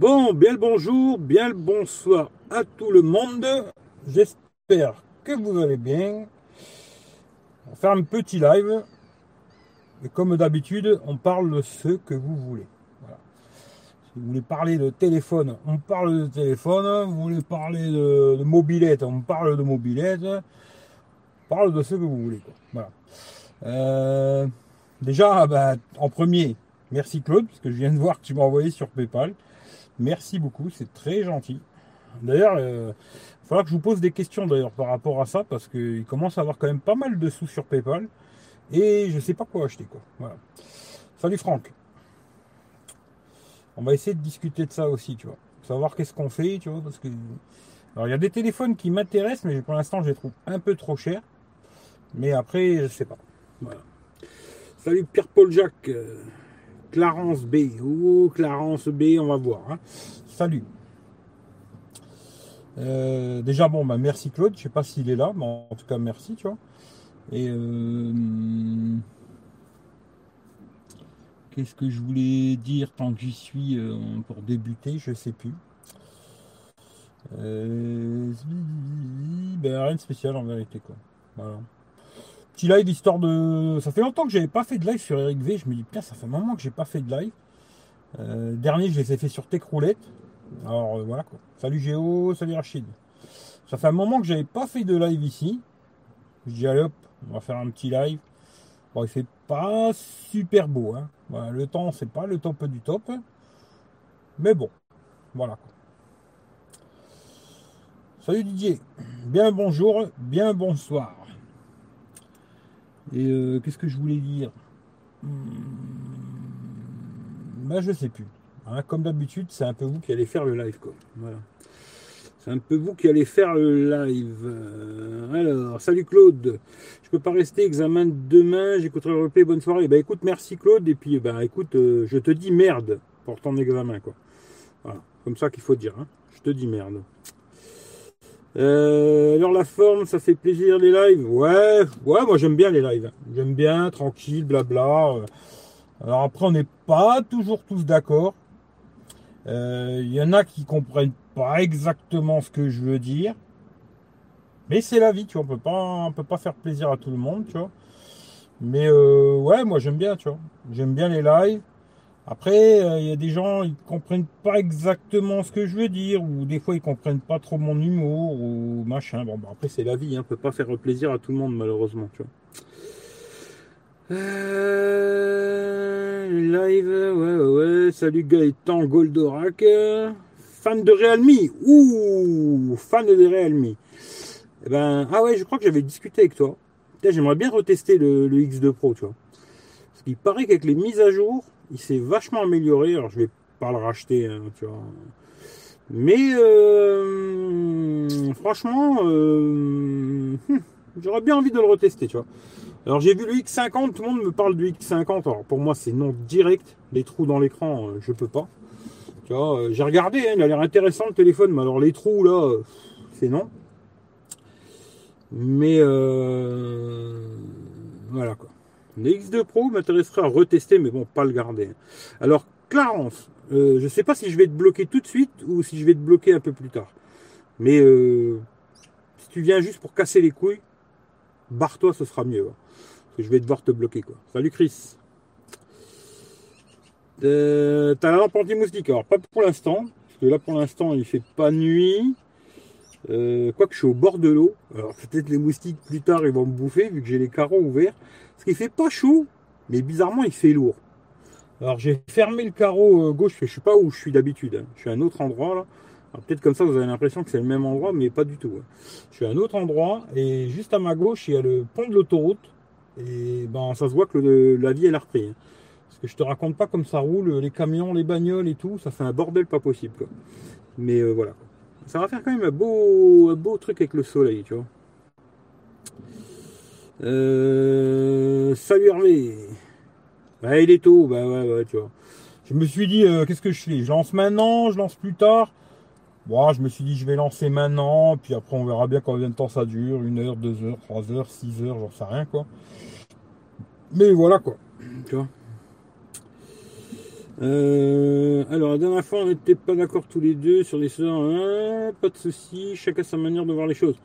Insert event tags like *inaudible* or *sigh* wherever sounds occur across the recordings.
Bon, bien le bonjour, bien le bonsoir à tout le monde. J'espère que vous allez bien. On va faire un petit live. Et comme d'habitude, on parle de ce que vous voulez. Si vous voulez parler de téléphone, on parle de téléphone. Vous voulez parler de, mobilette, on parle de mobilette. On parle de ce que vous voulez. Euh, déjà, bah, en premier, merci Claude, parce que je viens de voir que tu m'as envoyé sur PayPal. Merci beaucoup, c'est très gentil. D'ailleurs, euh, il faudra que je vous pose des questions d'ailleurs par rapport à ça, parce qu'il commence à avoir quand même pas mal de sous sur PayPal. Et je sais pas quoi acheter quoi. Voilà. Salut Franck. On va essayer de discuter de ça aussi, tu vois. Savoir qu'est-ce qu'on fait, tu vois, parce que. Alors il y a des téléphones qui m'intéressent, mais pour l'instant je les trouve un peu trop chers. Mais après, je sais pas. Voilà. Salut Pierre-Paul Jacques. Clarence B. Oh, Clarence B, on va voir. hein. Salut. Euh, déjà, bon, bah, merci Claude. Je sais pas s'il est là, mais en tout cas, merci, tu vois. Et euh, qu'est-ce que je voulais dire tant que j'y suis euh, pour débuter Je sais plus. Euh, ben, rien de spécial en vérité, quoi. Voilà petit live histoire de. Ça fait longtemps que j'avais pas fait de live sur Eric V. Je me dis, putain, ça fait un moment que j'ai pas fait de live. Euh, dernier, je les ai fait sur Tech Roulette. Alors euh, voilà quoi. Salut Géo, salut Rachid. Ça fait un moment que j'avais pas fait de live ici. Je dis, allez hop, on va faire un petit live. Bon, il fait pas super beau. Hein. Le temps, c'est pas le top du top. Mais bon, voilà quoi. Salut Didier. Bien bonjour, bien bonsoir. Et euh, qu'est-ce que je voulais dire Hmm, Bah je sais plus. Hein, comme d'habitude, c'est un peu vous qui allez faire le live quoi. Voilà. C'est un peu vous qui allez faire le live. Euh, alors, salut Claude. Je peux pas rester examen de demain. J'écouterai le replay. Bonne soirée. Bah écoute, merci Claude. Et puis bah écoute, euh, je te dis merde pour ton examen quoi. Voilà, comme ça qu'il faut dire. hein. Je te dis merde. Euh, alors la forme, ça fait plaisir les lives? Ouais, ouais, moi j'aime bien les lives. J'aime bien, tranquille, blabla. Euh, Alors après, on n'est pas toujours tous d'accord. Euh, Il y en a qui comprennent pas exactement ce que je veux dire. Mais c'est la vie, tu vois. On peut pas, peut pas faire plaisir à tout le monde, tu vois. Mais ouais, moi j'aime bien, tu vois. J'aime bien les lives. Après, euh, il y a des gens, ils comprennent pas exactement ce que je veux dire, ou des fois ils comprennent pas trop mon humour, ou machin. Bon, bah, après c'est la vie, hein, on peut pas faire plaisir à tout le monde malheureusement, tu vois. Euh, live, ouais, ouais. Salut Gaëtan Goldorak, fan de Realme. Ouh, fan de Realme. Eh ben, ah ouais, je crois que j'avais discuté avec toi. J'aimerais bien retester le, le X2 Pro, tu vois. Parce qu'il paraît qu'avec les mises à jour, il s'est vachement amélioré. Alors, je vais pas le racheter, hein, tu vois. Mais euh, franchement, euh, hum, j'aurais bien envie de le retester, tu vois. Alors j'ai vu le X50, tout le monde me parle du X50. Alors pour moi c'est non direct, les trous dans l'écran, euh, je peux pas. Tu vois, euh, j'ai regardé, hein, il a l'air intéressant le téléphone, mais alors les trous là, c'est non. Mais voilà quoi. Le X2 Pro m'intéresserait à retester, mais bon, pas le garder. Alors Clarence, euh, je sais pas si je vais te bloquer tout de suite ou si je vais te bloquer un peu plus tard. Mais euh, si tu viens juste pour casser les couilles, barre-toi, ce sera mieux. hein. Parce que je vais devoir te bloquer quoi. Salut Chris. Euh, T'as la lampe anti-moustique. Alors pas pour l'instant, parce que là pour l'instant il fait pas nuit. Euh, quoique je suis au bord de l'eau. Alors peut-être les moustiques plus tard ils vont me bouffer vu que j'ai les carreaux ouverts. Parce qu'il fait pas chaud, mais bizarrement il fait lourd. Alors j'ai fermé le carreau euh, gauche, je suis pas où je suis d'habitude. hein. Je suis à un autre endroit là. Alors, Peut-être comme ça vous avez l'impression que c'est le même endroit, mais pas du tout. hein. Je suis à un autre endroit et juste à ma gauche il y a le pont de l'autoroute. Et ben ça se voit que la vie elle a repris. hein. Parce que je te raconte pas comme ça roule, les camions, les bagnoles et tout, ça fait un bordel pas possible. quoi. Mais euh, voilà. Ça va faire quand même un beau, un beau truc avec le soleil, tu vois. Euh, salut Hervé. Bah, il est tôt, bah ouais, ouais, tu vois. Je me suis dit, euh, qu'est-ce que je fais? Je lance maintenant, je lance plus tard? Bon, je me suis dit, je vais lancer maintenant, puis après, on verra bien combien de temps ça dure une heure, deux heures, trois heures, six heures, j'en sais rien, quoi. Mais voilà, quoi. Tu vois. Euh, Euh, alors, la dernière fois, on n'était pas d'accord tous les deux sur les sorts. Hein, pas de souci, chacun sa manière de voir les choses.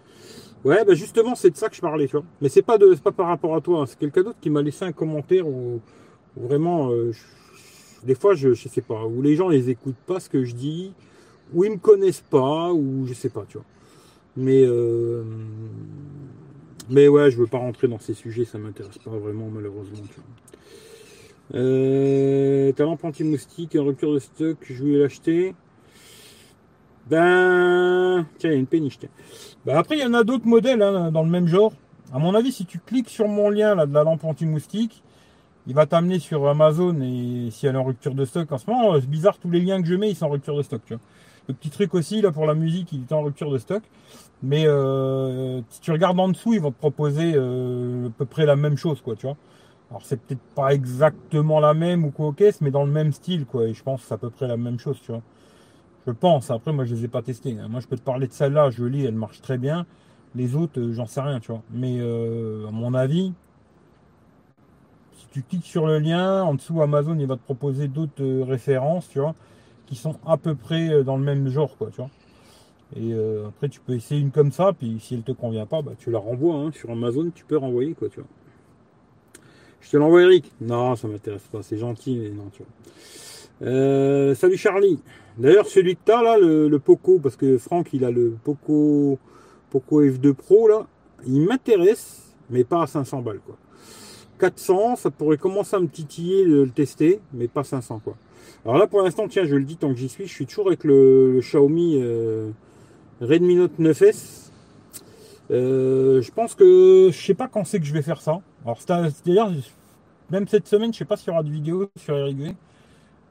Ouais, bah justement, c'est de ça que je parlais, tu vois. Mais c'est pas, pas par rapport à toi, hein. c'est quelqu'un d'autre qui m'a laissé un commentaire où, vraiment, euh, des fois, je, je sais pas, où les gens les écoutent pas ce que je dis, où ils me connaissent pas, ou je sais pas, tu vois. Mais, euh, mais ouais, je veux pas rentrer dans ces sujets, ça m'intéresse pas vraiment, malheureusement, tu vois. Euh, talent anti-moustique, en rupture de stock, je voulais l'acheter. Ben, tiens, il y a une péniche. Ben, après, il y en a d'autres modèles hein, dans le même genre. À mon avis, si tu cliques sur mon lien là, de la lampe anti-moustique, il va t'amener sur Amazon et si elle est en rupture de stock en ce moment, c'est bizarre, tous les liens que je mets, ils sont en rupture de stock. Le petit truc aussi, là, pour la musique, il est en rupture de stock. Mais euh, si tu regardes en dessous, ils vont te proposer euh, à peu près la même chose, quoi, tu vois. Alors c'est peut-être pas exactement la même ou quoi caisse, mais dans le même style, quoi. Et je pense que c'est à peu près la même chose, tu vois. Je pense. Après, moi, je les ai pas testés. Hein. Moi, je peux te parler de celle-là, je lis, elle marche très bien. Les autres, euh, j'en sais rien, tu vois. Mais euh, à mon avis, si tu cliques sur le lien, en dessous Amazon, il va te proposer d'autres euh, références, tu vois, qui sont à peu près dans le même genre, quoi, tu vois. Et après, tu peux essayer une comme ça, puis si elle te convient pas, bah, tu la renvoies hein. sur Amazon, tu peux renvoyer, quoi, tu vois. Je te l'envoie, Eric. Non, ça m'intéresse pas. C'est gentil, mais non, tu vois. Euh, salut Charlie. D'ailleurs, celui que tu as là, le, Poco, parce que Franck, il a le Poco, Poco F2 Pro là, il m'intéresse, mais pas à 500 balles quoi. 400, ça pourrait commencer à me titiller de le tester, mais pas 500 quoi. Alors là, pour l'instant, tiens, je le dis tant que j'y suis, je suis toujours avec le, Xiaomi euh, Redmi Note 9S. Euh, je pense que je sais pas quand c'est que je vais faire ça. Alors, d'ailleurs, même cette semaine, je sais pas s'il y aura de vidéo sur Eric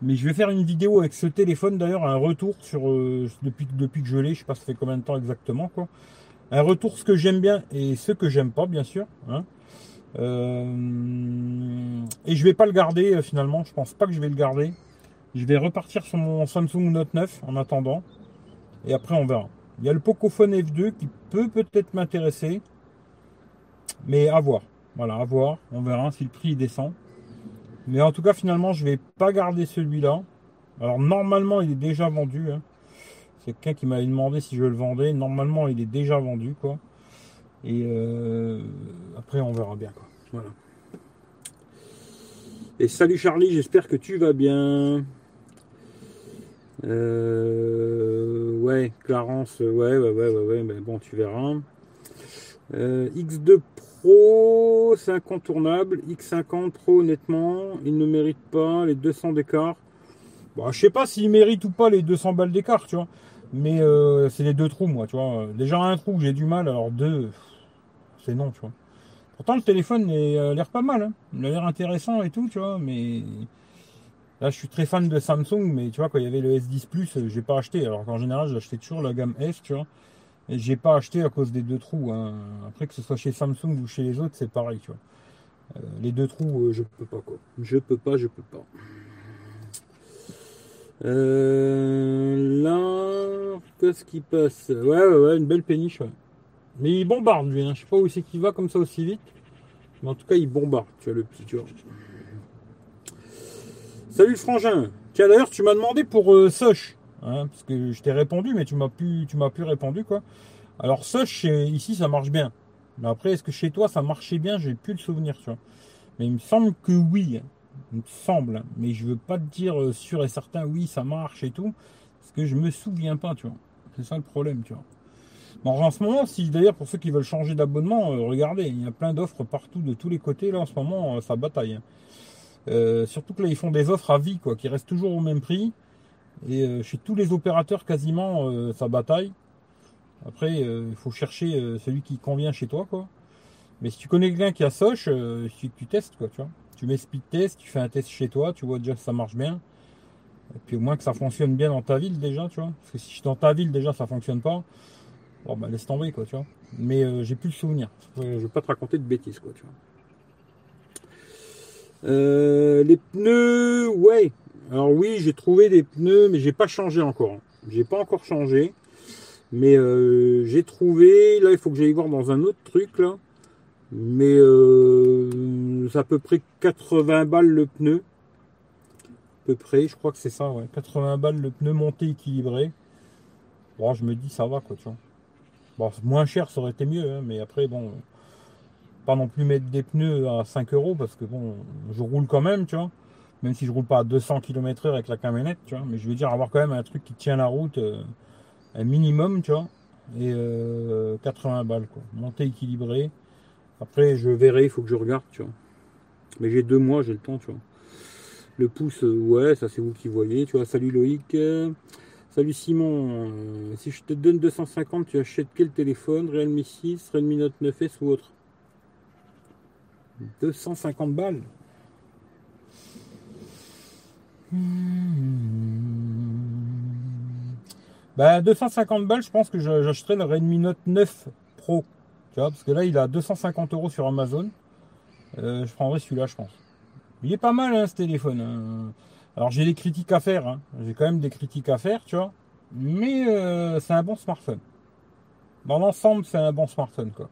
mais je vais faire une vidéo avec ce téléphone d'ailleurs, un retour sur euh, depuis, que je l'ai, je sais pas ça fait combien de temps exactement quoi. Un retour ce que j'aime bien et ce que j'aime pas bien sûr. Hein. Euh, et je vais pas le garder finalement, je pense pas que je vais le garder. Je vais repartir sur mon Samsung Note 9 en attendant. Et après on verra. Il y a le Pocophone F2 qui peut peut-être m'intéresser. Mais à voir. Voilà, à voir. On verra si le prix descend. Mais en tout cas, finalement, je vais pas garder celui-là. Alors, normalement, il est déjà vendu. Hein. C'est quelqu'un qui m'avait demandé si je le vendais. Normalement, il est déjà vendu, quoi. Et euh, après, on verra bien. Voilà. Et salut Charlie, j'espère que tu vas bien. Euh, ouais, Clarence, ouais, ouais, ouais, ouais, mais bon, tu verras. Euh, X2 Pro, c'est incontournable. X50 Pro, honnêtement, il ne mérite pas les 200 d'écart. Bon, je sais pas s'il mérite ou pas les 200 balles d'écart, tu vois. Mais euh, c'est les deux trous, moi, tu vois. Déjà un trou, j'ai du mal, alors deux, c'est non, tu vois. Pourtant, le téléphone a l'air pas mal, hein. il a l'air intéressant et tout, tu vois, mais là, je suis très fan de Samsung, mais tu vois, quand il y avait le S10 Plus, j'ai pas acheté, alors qu'en général, j'achetais toujours la gamme S, tu vois. Et j'ai pas acheté à cause des deux trous. Hein. Après que ce soit chez Samsung ou chez les autres, c'est pareil, tu vois. Euh, les deux trous, euh, je peux pas quoi. Je peux pas, je peux pas. Euh, là, qu'est-ce qui passe? Ouais, ouais, ouais, une belle péniche. Mais il bombarde lui. Hein. Je sais pas où c'est qu'il va comme ça aussi vite. Mais en tout cas, il bombarde. Tu vois le petit, tu vois. Salut frangin. Tiens d'ailleurs, tu m'as demandé pour Soch. Hein, parce que je t'ai répondu, mais tu m'as plus, tu m'as plus répondu quoi. Alors ça, chez, ici, ça marche bien. Mais après, est-ce que chez toi, ça marchait bien? J'ai plus le souvenir, tu vois. Mais il me semble que oui. Il me semble. Mais je veux pas te dire euh, sûr et certain, oui, ça marche et tout. Parce que je me souviens pas, tu vois. C'est ça le problème, tu vois. Bon, en ce moment, si d'ailleurs pour ceux qui veulent changer d'abonnement, euh, regardez, il y a plein d'offres partout de tous les côtés là en ce moment, euh, ça bataille. Hein. surtout que là ils font des offres à vie quoi, qui restent toujours au même prix. Et euh, chez tous les opérateurs, quasiment, euh, ça bataille. Après, euh, il faut chercher celui qui convient chez toi, quoi. Mais si tu connais quelqu'un qui a Soch, tu testes, quoi, tu vois. Tu mets speed test, tu fais un test chez toi, tu vois déjà que ça marche bien. Et puis au moins que ça fonctionne bien dans ta ville déjà, tu vois. Parce que si dans ta ville déjà ça fonctionne pas, bon bah laisse tomber quoi, tu vois. Mais j'ai plus le souvenir. Je vais pas te raconter de bêtises quoi, tu vois. Les pneus, ouais, alors oui, j'ai trouvé des pneus, mais j'ai pas changé encore. J'ai pas encore changé. Mais euh, j'ai trouvé, là il faut que j'aille voir dans un autre truc là. Mais euh, c'est à peu près 80 balles le pneu. peu près, je crois que c'est ça, ouais. 80 balles le pneu monté équilibré. Bon, je me dis ça va quoi, tu vois. Bon, moins cher, ça aurait été mieux, hein, mais après, bon, pas non plus mettre des pneus à 5 euros parce que bon, je roule quand même, tu vois. Même si je roule pas à 200 km/h avec la camionnette, tu vois. Mais je veux dire, avoir quand même un truc qui tient la route, euh, un minimum, tu vois. Et 80 euh, balles, quoi. Montée équilibrée. Après, je verrai, il faut que je regarde, tu vois. Mais j'ai deux mois, j'ai le temps, tu vois. Le pouce, euh, ouais, ça c'est vous qui voyez, tu vois. Salut Loïc. Salut Simon. si je te donne 250, tu achètes quel téléphone? Realme 6, Redmi Note 9S ou autre? 250 balles. Bah 250 balles, je pense que j'achèterai le Redmi Note 9 Pro. Tu vois, parce que là il a 250 euros sur Amazon. Euh, je prendrai celui-là, je pense. Il est pas mal hein, ce téléphone. Hein. Alors j'ai des critiques à faire. Hein. J'ai quand même des critiques à faire, tu vois. Mais euh, c'est un bon smartphone. Dans l'ensemble, c'est un bon smartphone, quoi.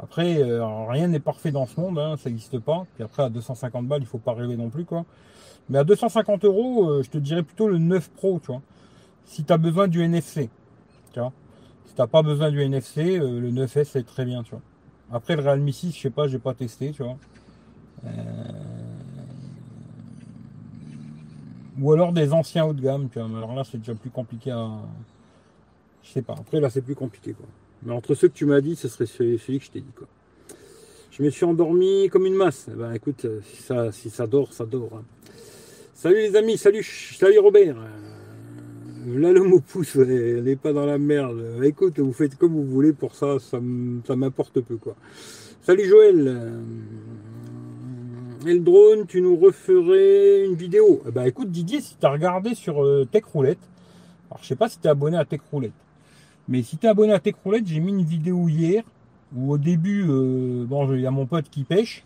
Après, euh, rien n'est parfait dans ce monde, hein, ça n'existe pas. Puis après, à 250 balles, il faut pas rêver non plus, quoi. Mais à 250 euros, euh, je te dirais plutôt le 9 Pro, tu vois. Si tu as besoin du NFC, tu vois. Si tu n'as pas besoin du NFC, euh, le 9S, c'est très bien, tu vois. Après, le Realme 6, je sais pas, j'ai pas testé, tu vois. Ou alors des anciens haut de gamme, tu vois. Alors là, c'est déjà plus compliqué à... Je sais pas. Après, là, c'est plus compliqué, quoi. Mais entre ceux que tu m'as dit, ce serait celui que je t'ai dit. Je me suis endormi comme une masse. Eh ben, écoute, si ça, si ça dort, ça dort. Hein. Salut les amis, salut, salut Robert. Euh, là, le mot pouce, n'est pas dans la merde. Écoute, vous faites comme vous voulez pour ça, ça, m'importe peu. quoi. Salut Joël. Euh, et le drone, tu nous referais une vidéo eh ben, Écoute Didier, si tu as regardé sur euh, Tech Roulette, alors je sais pas si tu es abonné à Tech Roulette. Mais si tu es abonné à Techroulette, j'ai mis une vidéo hier où au début, euh, bon, il y a mon pote qui pêche,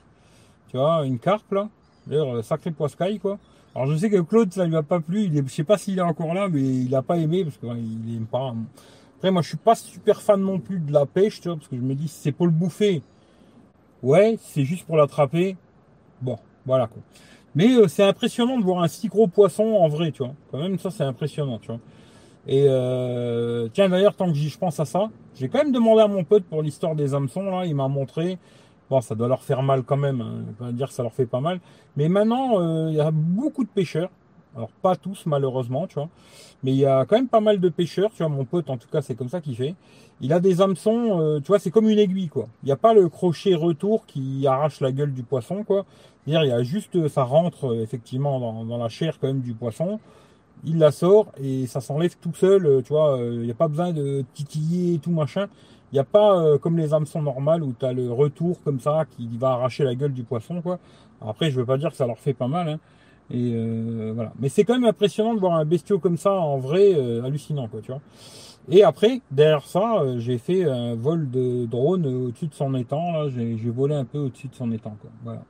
tu vois, une carpe là, d'ailleurs, euh, sacré poiscaille quoi. Alors je sais que Claude, ça lui a pas plu, il est, je sais pas s'il est encore là, mais il a pas aimé parce qu'il aime pas. Après, moi, je suis pas super fan non plus de la pêche, tu vois, parce que je me dis, c'est pour le bouffer, ouais, c'est juste pour l'attraper, bon, voilà quoi. Mais euh, c'est impressionnant de voir un si gros poisson en vrai, tu vois. Quand même, ça, c'est impressionnant, tu vois. Et euh, tiens d'ailleurs, tant que je pense à ça, j'ai quand même demandé à mon pote pour l'histoire des hameçons, là, il m'a montré. Bon, ça doit leur faire mal quand même, hein. je pas dire que ça leur fait pas mal. Mais maintenant, euh, il y a beaucoup de pêcheurs. Alors pas tous malheureusement, tu vois. Mais il y a quand même pas mal de pêcheurs, tu vois, mon pote en tout cas c'est comme ça qu'il fait. Il a des hameçons, euh, tu vois, c'est comme une aiguille quoi. Il n'y a pas le crochet retour qui arrache la gueule du poisson quoi. C'est-à-dire il y a juste, ça rentre effectivement dans la chair quand même du poisson il la sort et ça s'enlève tout seul, euh, tu vois, il euh, n'y a pas besoin de titiller et tout machin. Il n'y a pas euh, comme les hameçons normales où tu as le retour comme ça qui va arracher la gueule du poisson, quoi. Après, je veux pas dire que ça leur fait pas mal, hein. Et voilà. Mais c'est quand même impressionnant de voir un bestiau comme ça en vrai, hallucinant, quoi, tu vois. Et après, derrière ça, j'ai fait un vol de drone au-dessus de son étang, là. J'ai volé un peu au-dessus de son étang, quoi. Voilà.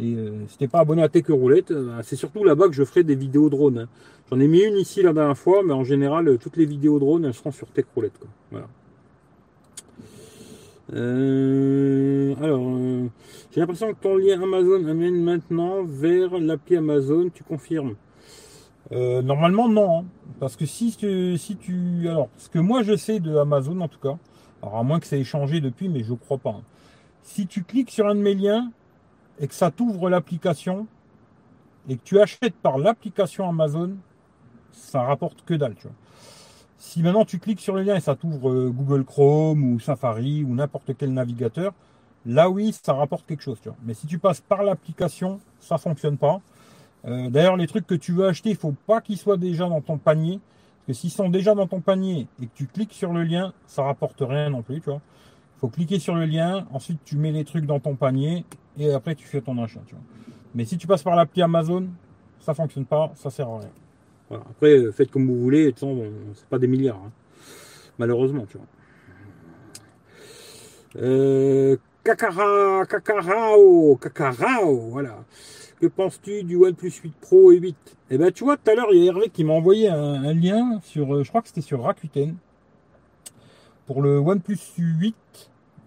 Et si t'es pas abonné à Tech Roulette, c'est surtout là-bas que je ferai des vidéos drones. Hein. J'en ai mis une ici la dernière fois, mais en général, euh, toutes les vidéos drones, elles seront sur Tech Roulette. Voilà. alors, j'ai l'impression que ton lien Amazon amène maintenant vers l'appli Amazon, tu confirmes? Normalement, non. Hein. Parce que si tu, si tu. Alors, ce que moi je sais de Amazon en tout cas, alors à moins que ça ait changé depuis, mais je crois pas. Hein. Si tu cliques sur un de mes liens, et que ça t'ouvre l'application et que tu achètes par l'application Amazon, ça rapporte que dalle, tu vois. Si maintenant tu cliques sur le lien et ça t'ouvre euh, Google Chrome ou Safari ou n'importe quel navigateur, là oui, ça rapporte quelque chose, tu vois. Mais si tu passes par l'application, ça fonctionne pas. Euh, d'ailleurs, les trucs que tu veux acheter, il faut pas qu'ils soient déjà dans ton panier. Parce que s'ils sont déjà dans ton panier et que tu cliques sur le lien, ça rapporte rien non plus, tu vois. Il faut cliquer sur le lien, ensuite tu mets les trucs dans ton panier et après tu fais ton achat. Tu vois. Mais si tu passes par l'appli Amazon, ça fonctionne pas, ça sert à rien. Après, euh, faites comme vous voulez, c'est pas des milliards, hein. malheureusement, tu vois. Euh, Kakara, Kakarao, Kakarao, voilà. Que penses-tu du OnePlus 8 Pro et 8 Eh ben, tu vois, tout à l'heure, il y a Hervé qui m'a envoyé un, lien sur, euh, je crois que c'était sur Rakuten, pour le OnePlus 8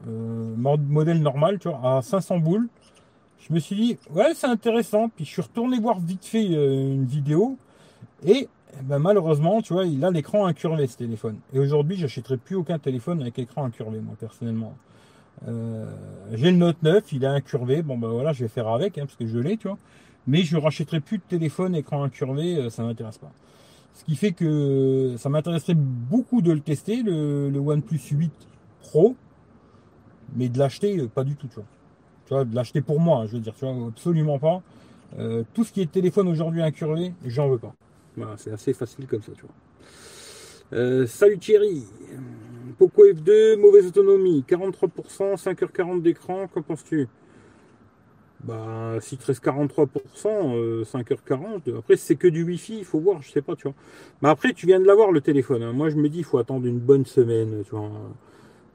euh, modèle normal, tu vois, à 500 boules. je me suis dit, ouais, c'est intéressant. Puis je suis retourné voir vite fait une vidéo. Et ben, malheureusement, tu vois, il a l'écran incurvé ce téléphone. Et aujourd'hui, j'achèterai plus aucun téléphone avec écran incurvé, moi, personnellement. Euh, j'ai le Note 9, il est incurvé. Bon, ben voilà, je vais faire avec, hein, parce que je l'ai, tu vois. Mais je rachèterai plus de téléphone écran incurvé, euh, ça m'intéresse pas. Ce qui fait que ça m'intéresserait beaucoup de le tester, le, le OnePlus 8 Pro, mais de l'acheter, euh, pas du tout, tu vois. Tu vois, de l'acheter pour moi, je veux dire, tu vois, absolument pas. tout ce qui est téléphone aujourd'hui incurvé, j'en veux pas. Voilà, c'est assez facile comme ça, tu vois. salut Thierry. Poco F2, mauvaise autonomie, 43%, 5h40 d'écran, qu'en penses-tu? Bah, si te reste 43%, 5h40, après c'est que du Wi-Fi, il faut voir, je sais pas, tu vois. Mais après, tu viens de l'avoir le téléphone. Hein. Moi, je me dis, il faut attendre une bonne semaine, tu vois.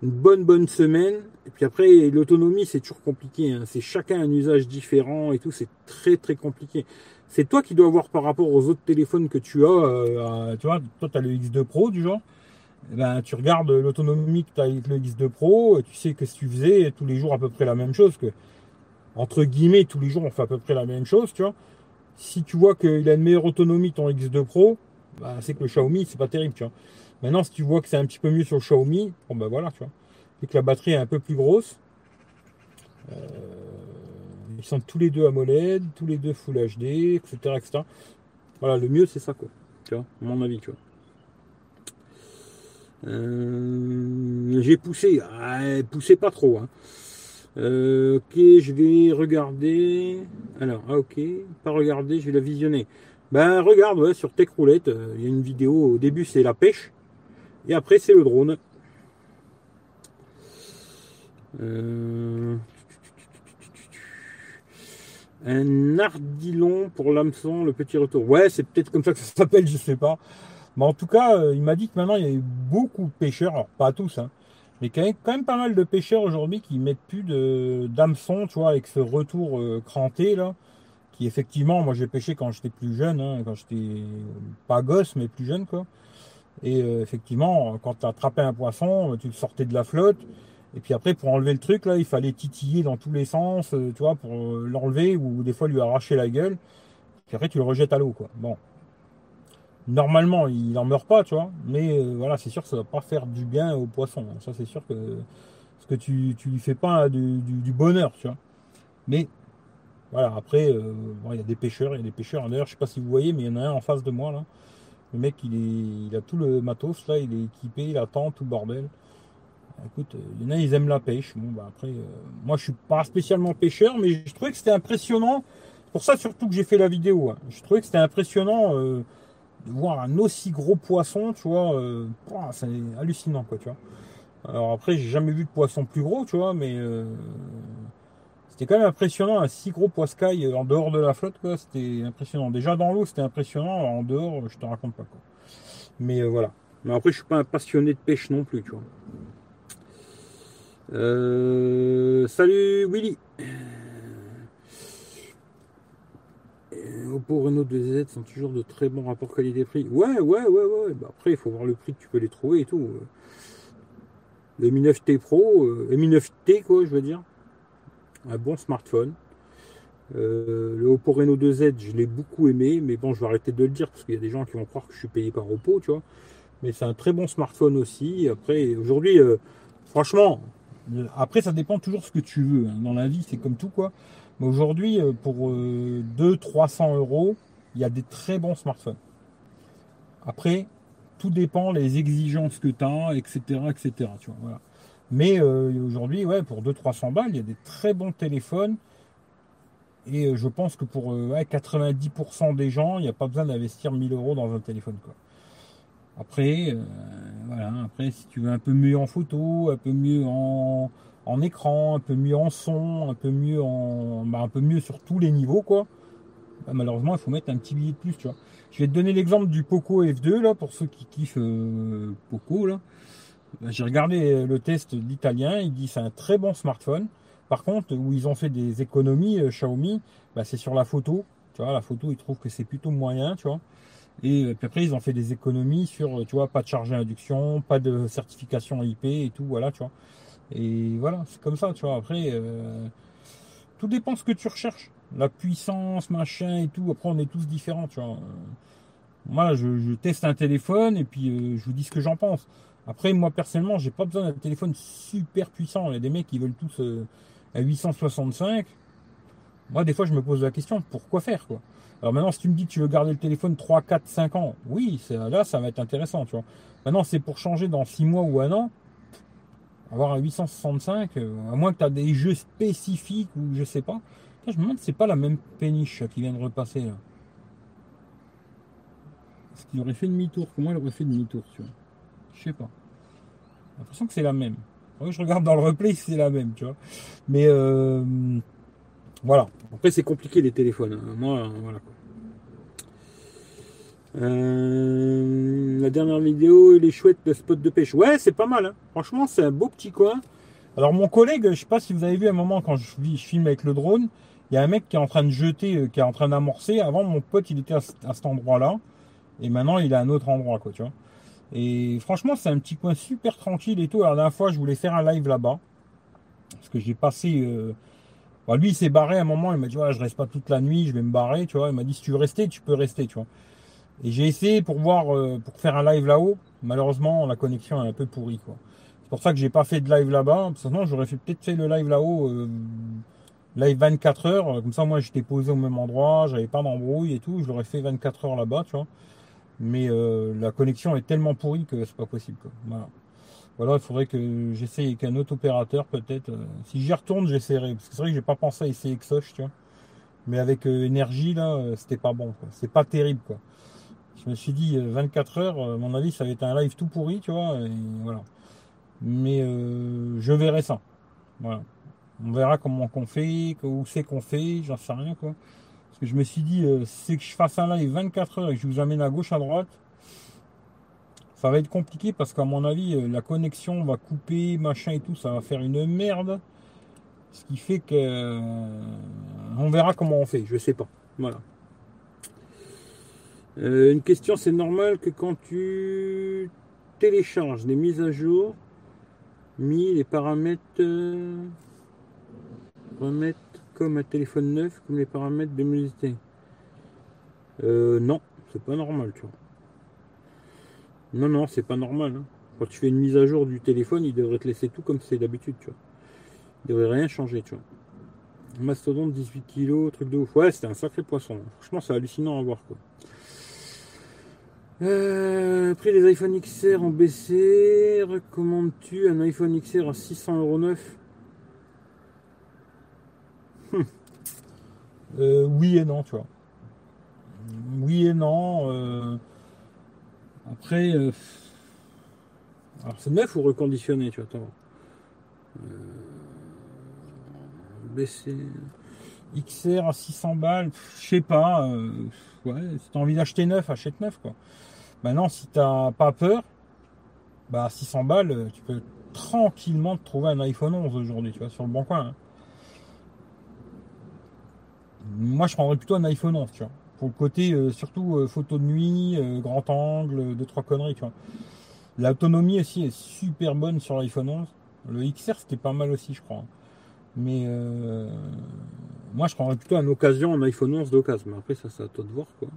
Une bonne, bonne semaine. Et puis après, l'autonomie, c'est toujours compliqué. Hein. C'est chacun un usage différent et tout, c'est très, très compliqué. C'est toi qui dois voir par rapport aux autres téléphones que tu as. Euh, tu vois, toi, tu as le X2 Pro, du genre. Eh ben, tu regardes l'autonomie que tu as avec le X2 Pro, tu sais que si tu faisais tous les jours à peu près la même chose, que entre guillemets, tous les jours on fait à peu près la même chose, tu vois. Si tu vois qu'il a une meilleure autonomie ton X2 Pro, bah, c'est que le Xiaomi, c'est pas terrible, tu vois. Maintenant, si tu vois que c'est un petit peu mieux sur le Xiaomi, bon ben voilà, tu vois. Et que la batterie est un peu plus grosse. Euh, ils sont tous les deux AMOLED, tous les deux Full HD, etc. etc. Voilà, le mieux c'est ça, quoi. Tu vois, à mon avis, tu vois. Euh, j'ai poussé, ah, poussé pas trop. Hein. Euh, ok, je vais regarder. Alors, ah, ok, pas regarder, je vais la visionner. Ben regarde, ouais, sur Tech Roulette, euh, il y a une vidéo. Au début, c'est la pêche, et après, c'est le drone. Un ardilon pour l'hameçon, le petit retour. Ouais, c'est peut-être comme ça que ça *laughs* s'appelle, je sais pas. Mais en tout cas, euh, il m'a dit que maintenant il y a eu beaucoup de pêcheurs, alors pas tous, hein, mais quand même, quand même pas mal de pêcheurs aujourd'hui qui mettent plus d'hameçon, tu vois, avec ce retour euh, cranté là, qui effectivement, moi j'ai pêché quand j'étais plus jeune, hein, quand j'étais pas gosse mais plus jeune quoi. Et euh, effectivement, quand tu attrapais un poisson, tu le sortais de la flotte. Et puis après, pour enlever le truc, là, il fallait titiller dans tous les sens, tu vois, pour l'enlever ou des fois lui arracher la gueule. Puis après, tu le rejettes à l'eau, quoi. Bon, normalement, il n'en meurt pas, tu vois. Mais euh, voilà, c'est sûr que ça va pas faire du bien au poisson. Ça, c'est sûr que tu, tu lui fais pas du, bonheur, tu vois. Mais voilà, après, euh, il y a des pêcheurs, il y a des pêcheurs. D'ailleurs, je sais pas si vous voyez, mais il y en a un en face de moi là. Le mec, il est, il a tout le matos là, il est équipé, il attend tout bordel. Écoute, il y en a, ils aiment la pêche. Bon, bah après, euh, moi, je suis pas spécialement pêcheur, mais je trouvais que c'était impressionnant. Pour ça, surtout que j'ai fait la vidéo. Hein. Je trouvais que c'était impressionnant de voir un aussi gros poisson, tu vois, euh, c'est hallucinant, quoi, tu vois. Alors après, j'ai jamais vu de poisson plus gros, tu vois, mais euh, c'était quand même impressionnant, un si gros poiscaille euh, en dehors de la flotte, quoi, c'était impressionnant. Déjà dans l'eau, c'était impressionnant, en dehors, je te raconte pas, quoi. Mais voilà. Mais après, je suis pas un passionné de pêche non plus, tu vois. Salut Willy Oppo Renault 2Z sont toujours de très bons rapports qualité-prix. Ouais, ouais, ouais, ouais. Bah, après, il faut voir le prix que tu peux les trouver et tout. Le Mi 9T Pro, euh, le Mi 9T, quoi, je veux dire. Un bon smartphone. Euh, le Oppo Reno 2Z, je l'ai beaucoup aimé, mais bon, je vais arrêter de le dire parce qu'il y a des gens qui vont croire que je suis payé par Oppo, tu vois. Mais c'est un très bon smartphone aussi. Après, aujourd'hui, euh, franchement, après, ça dépend toujours ce que tu veux. Hein. Dans la vie, c'est comme tout, quoi. Mais aujourd'hui, euh, pour 200-300 euh, euros, il y a des très bons smartphones. Après, tout dépend les exigences que tu as, etc. etc. Mais euh, aujourd'hui, ouais, pour 200-300 balles, il y a des très bons téléphones. Et je pense que pour 90% des gens, il n'y a pas besoin d'investir 1000 euros dans un téléphone. Après, voilà, après, si tu veux un peu mieux en photo, un peu mieux en, en écran, un peu mieux en son, un peu mieux bah, un peu mieux sur tous les niveaux, quoi. Bah, malheureusement, il faut mettre un petit billet de plus, tu vois. Je vais te donner l'exemple du Poco F2 là pour ceux qui kiffent euh, Poco là. Bah, j'ai regardé le test d'italien, il dit c'est un très bon smartphone. Par contre, où ils ont fait des économies euh, Xiaomi, c'est sur la photo. Tu vois, la photo, ils trouvent que c'est plutôt moyen, tu vois. Et euh, puis après, ils ont fait des économies sur, tu vois, pas de charge à induction, pas de certification IP et tout, voilà, tu vois. Et voilà, c'est comme ça, tu vois. Après, euh, tout dépend ce que tu recherches. La puissance, machin et tout. Après, on est tous différents, tu vois. Moi, je, teste un téléphone et puis euh, je vous dis ce que j'en pense. Après, moi, personnellement, j'ai pas besoin d'un téléphone super puissant. Il y a des mecs qui veulent tous euh, à 865. Moi, des fois, je me pose la question, pourquoi faire, quoi? Alors maintenant, si tu me dis que tu veux garder le téléphone 3, 4, 5 ans, oui, là, ça va être intéressant, tu vois. Maintenant, c'est pour changer dans 6 mois ou un an. Avoir un 865, euh, à moins que tu as des jeux spécifiques ou je sais pas. je me demande c'est pas la même péniche qui vient de repasser là. Est-ce qu'il aurait fait demi-tour? Comment il aurait fait demi-tour, tu vois? Je sais pas. J'ai l'impression que c'est la même. je regarde dans le replay, c'est la même, tu vois. Mais euh, voilà. Après, c'est compliqué les téléphones. Hein. Moi, voilà. Euh, la dernière vidéo, il est chouette le spot de pêche. Ouais, c'est pas mal. Hein. Franchement, c'est un beau petit coin. Alors, mon collègue, je sais pas si vous avez vu un moment quand je, filme avec le drone, il y a un mec qui est en train de jeter, euh, qui est en train d'amorcer. Avant, mon pote, il était à, cet endroit-là. Et maintenant, il est à un autre endroit, quoi, tu. Et franchement, c'est un petit coin super tranquille et tout. Alors, la dernière fois, je voulais faire un live là-bas. Parce que j'ai passé. Euh, bah, lui, il s'est barré à un moment. Il m'a dit, ouais, je reste pas toute la nuit, je vais me barrer, tu vois. Il m'a dit, si tu veux rester, tu peux rester, tu vois. Et j'ai essayé pour voir, euh, pour faire un live là-haut. Malheureusement, la connexion est un peu pourrie, quoi. C'est pour ça que j'ai pas fait de live là-bas. Sinon, j'aurais fait peut-être fait le live là-haut, euh, live 24 heures. Comme ça, moi, j'étais posé au même endroit, j'avais pas d'embrouille et tout. Je l'aurais fait 24 heures là-bas, tu vois. Mais euh, la connexion est tellement pourrie que c'est pas possible. Voilà, il faudrait que j'essaye avec un autre opérateur peut-être. Si j'y retourne, j'essaierai. Parce que c'est vrai que j'ai pas pensé à essayer Exosh, tu vois. Mais avec énergie là, c'était pas bon. C'est pas terrible quoi. Je me suis dit 24 euh, heures, à mon avis, ça va être un live tout pourri, tu vois. voilà. Mais euh, je verrai ça. Voilà. On verra comment on fait, où c'est qu'on fait, j'en sais rien quoi. Parce que je me suis dit, euh, c'est que je fasse un live 24 heures et que je vous amène à gauche, à droite, ça va être compliqué parce qu'à mon avis, la connexion va couper, machin et tout, ça va faire une merde. Ce qui fait que on verra comment on fait, je sais pas. Voilà. Euh, une question, c'est normal que quand tu télécharges des mises à jour, mis les paramètres euh, remettre comme un téléphone neuf, comme les paramètres de. Euh, non, c'est pas normal, tu vois. Non, non, c'est pas normal. Hein. Quand tu fais une mise à jour du téléphone, il devrait te laisser tout comme c'est d'habitude, tu vois. Il devrait rien changer, tu vois. Mastodonte 18 kg, truc de ouf. Ouais, c'était un sacré poisson. Franchement, c'est hallucinant à voir, quoi. Euh, prix des iPhone XR ont baissé. Recommandes-tu un iPhone XR à 600,9€ hum. euh, Oui et non, tu vois. Oui et non. Euh, après, euh, alors c'est neuf ou reconditionné, tu vois. baisser. XR à 600 balles, je sais pas. ouais, si t'as envie d'acheter neuf, achète neuf, quoi. Maintenant, si tu n'as pas peur, bah 600 balles, tu peux tranquillement te trouver un iPhone 11 aujourd'hui, tu vois, sur le bon coin. Hein. Moi, je prendrais plutôt un iPhone 11, tu vois. Pour le côté, euh, surtout euh, photo de nuit, euh, grand angle, deux, trois conneries, tu vois. L'autonomie aussi est super bonne sur l'iPhone 11. Le XR, c'était pas mal aussi, je crois. Mais moi, je prendrais plutôt en occasion un iPhone 11 d'occasion. Mais après, ça, c'est à toi de voir, quoi.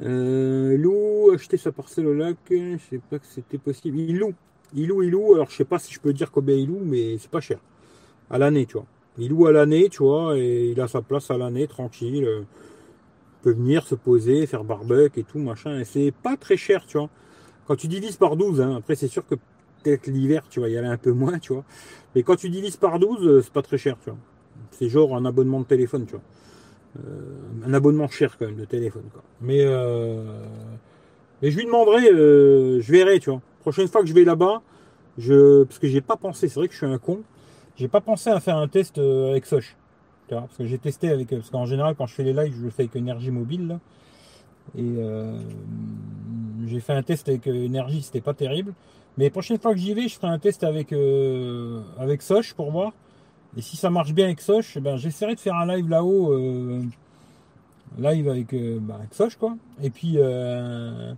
Loue, acheter sa parcelle au lac, je sais pas que c'était possible. Il loue, il loue, il loue. Alors je sais pas si je peux dire combien il loue, mais c'est pas cher. À l'année, tu vois. Il loue à l'année, tu vois, et il a sa place à l'année, tranquille. Il peut venir se poser, faire barbecue et tout, machin. Et c'est pas très cher, tu vois. Quand tu divises par 12, hein, après c'est sûr que peut-être l'hiver, tu vas y aller un peu moins, tu vois. Mais quand tu divises par 12, c'est pas très cher, tu vois. C'est genre un abonnement de téléphone, tu vois. Euh, un abonnement cher quand même de téléphone. Quoi. Mais, euh, mais je lui demanderai, euh, je verrai, tu vois. Prochaine fois que je vais là-bas, je, parce que j'ai pas pensé, c'est vrai que je suis un con, j'ai pas pensé à faire un test avec Soch. Parce que j'ai testé avec, parce qu'en général quand je fais les lives, je le fais avec énergie mobile. Et j'ai fait un test avec énergie, c'était pas terrible. Mais prochaine fois que j'y vais, je ferai un test avec, avec Soch pour voir. Et si ça marche bien avec Soch, ben, j'essaierai de faire un live là-haut, euh, live avec, euh, bah, Soch, quoi. Et puis, euh,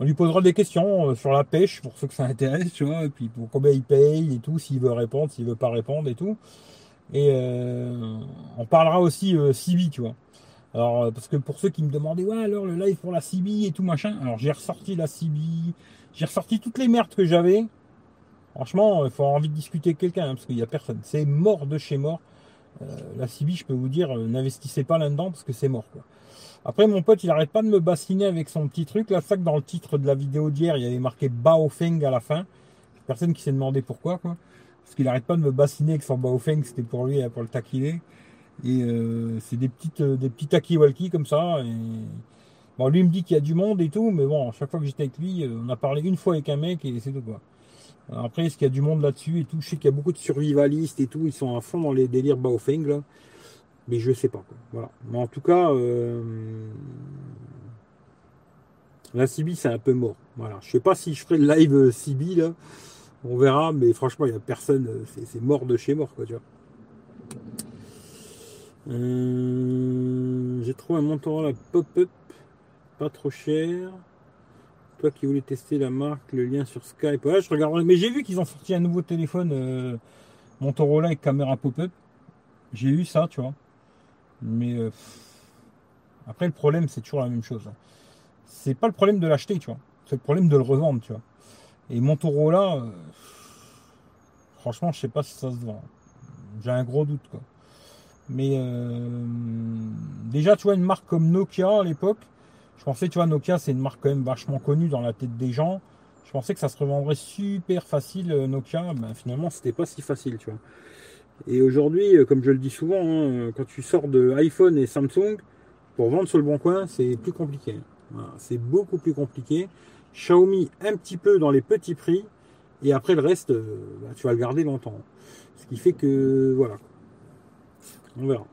On lui posera des questions sur la pêche pour ceux que ça intéresse, tu vois, et puis pour combien il paye et tout, s'il veut répondre, s'il veut pas répondre et tout. Et on parlera aussi CB, tu vois. Alors, parce que pour ceux qui me demandaient, ouais, alors le live pour la CB et tout machin, alors j'ai ressorti la CB, j'ai ressorti toutes les merdes que j'avais. Franchement, il faut avoir envie de discuter avec quelqu'un, hein, parce qu'il n'y a personne. C'est mort de chez mort. Euh, la CB, je peux vous dire, euh, n'investissez pas là-dedans parce que c'est mort. Quoi. Après, mon pote, il arrête pas de me bassiner avec son petit truc. Là, ça que dans le titre de la vidéo d'hier, il y avait marqué Baofeng à la fin. Personne qui s'est demandé pourquoi, quoi. Parce qu'il arrête pas de me bassiner avec son Baofeng, c'était pour lui, pour le taquiner. Et euh, c'est des petites, des petits taki-walkie comme ça. Et... Bon, lui il me dit qu'il y a du monde et tout, mais bon, chaque fois que j'étais avec lui, on a parlé une fois avec un mec et c'est tout quoi. Après, est-ce qu'il y a du monde là-dessus et tout? Je sais qu'il y a beaucoup de survivalistes et tout, ils sont à fond dans les délires Baofeng là. Mais je sais pas. Quoi. Voilà. Mais en tout cas, euh... la CB c'est un peu mort. Voilà. Je sais pas si je ferai le live euh, CB là. On verra, mais franchement, il n'y a personne. Euh, c'est mort de chez mort, quoi, tu vois. J'ai trouvé un Motorola pop-up, pas trop cher. Toi qui voulais tester la marque, le lien sur Skype. Je regarde. Mais j'ai vu qu'ils ont sorti un nouveau téléphone euh, Motorola avec caméra pop-up. J'ai eu ça, tu vois. Mais euh, après, le problème, c'est toujours la même chose. C'est pas le problème de l'acheter, tu vois. C'est le problème de le revendre, tu vois. Et Motorola, euh, franchement, je sais pas si ça se vend. J'ai un gros doute, quoi. Mais déjà, tu vois, une marque comme Nokia à l'époque, je pensais, tu vois, Nokia, c'est une marque quand même vachement connue dans la tête des gens. Je pensais que ça se revendrait super facile, euh, Nokia. Ben, finalement, c'était pas si facile, tu vois. Et aujourd'hui, euh, comme je le dis souvent, hein, quand tu sors de iPhone et Samsung, pour vendre sur le bon coin, c'est plus compliqué. c'est beaucoup plus compliqué. Xiaomi, un petit peu dans les petits prix. Et après, le reste, euh, ben, tu vas le garder longtemps. Ce qui fait que, voilà. On verra.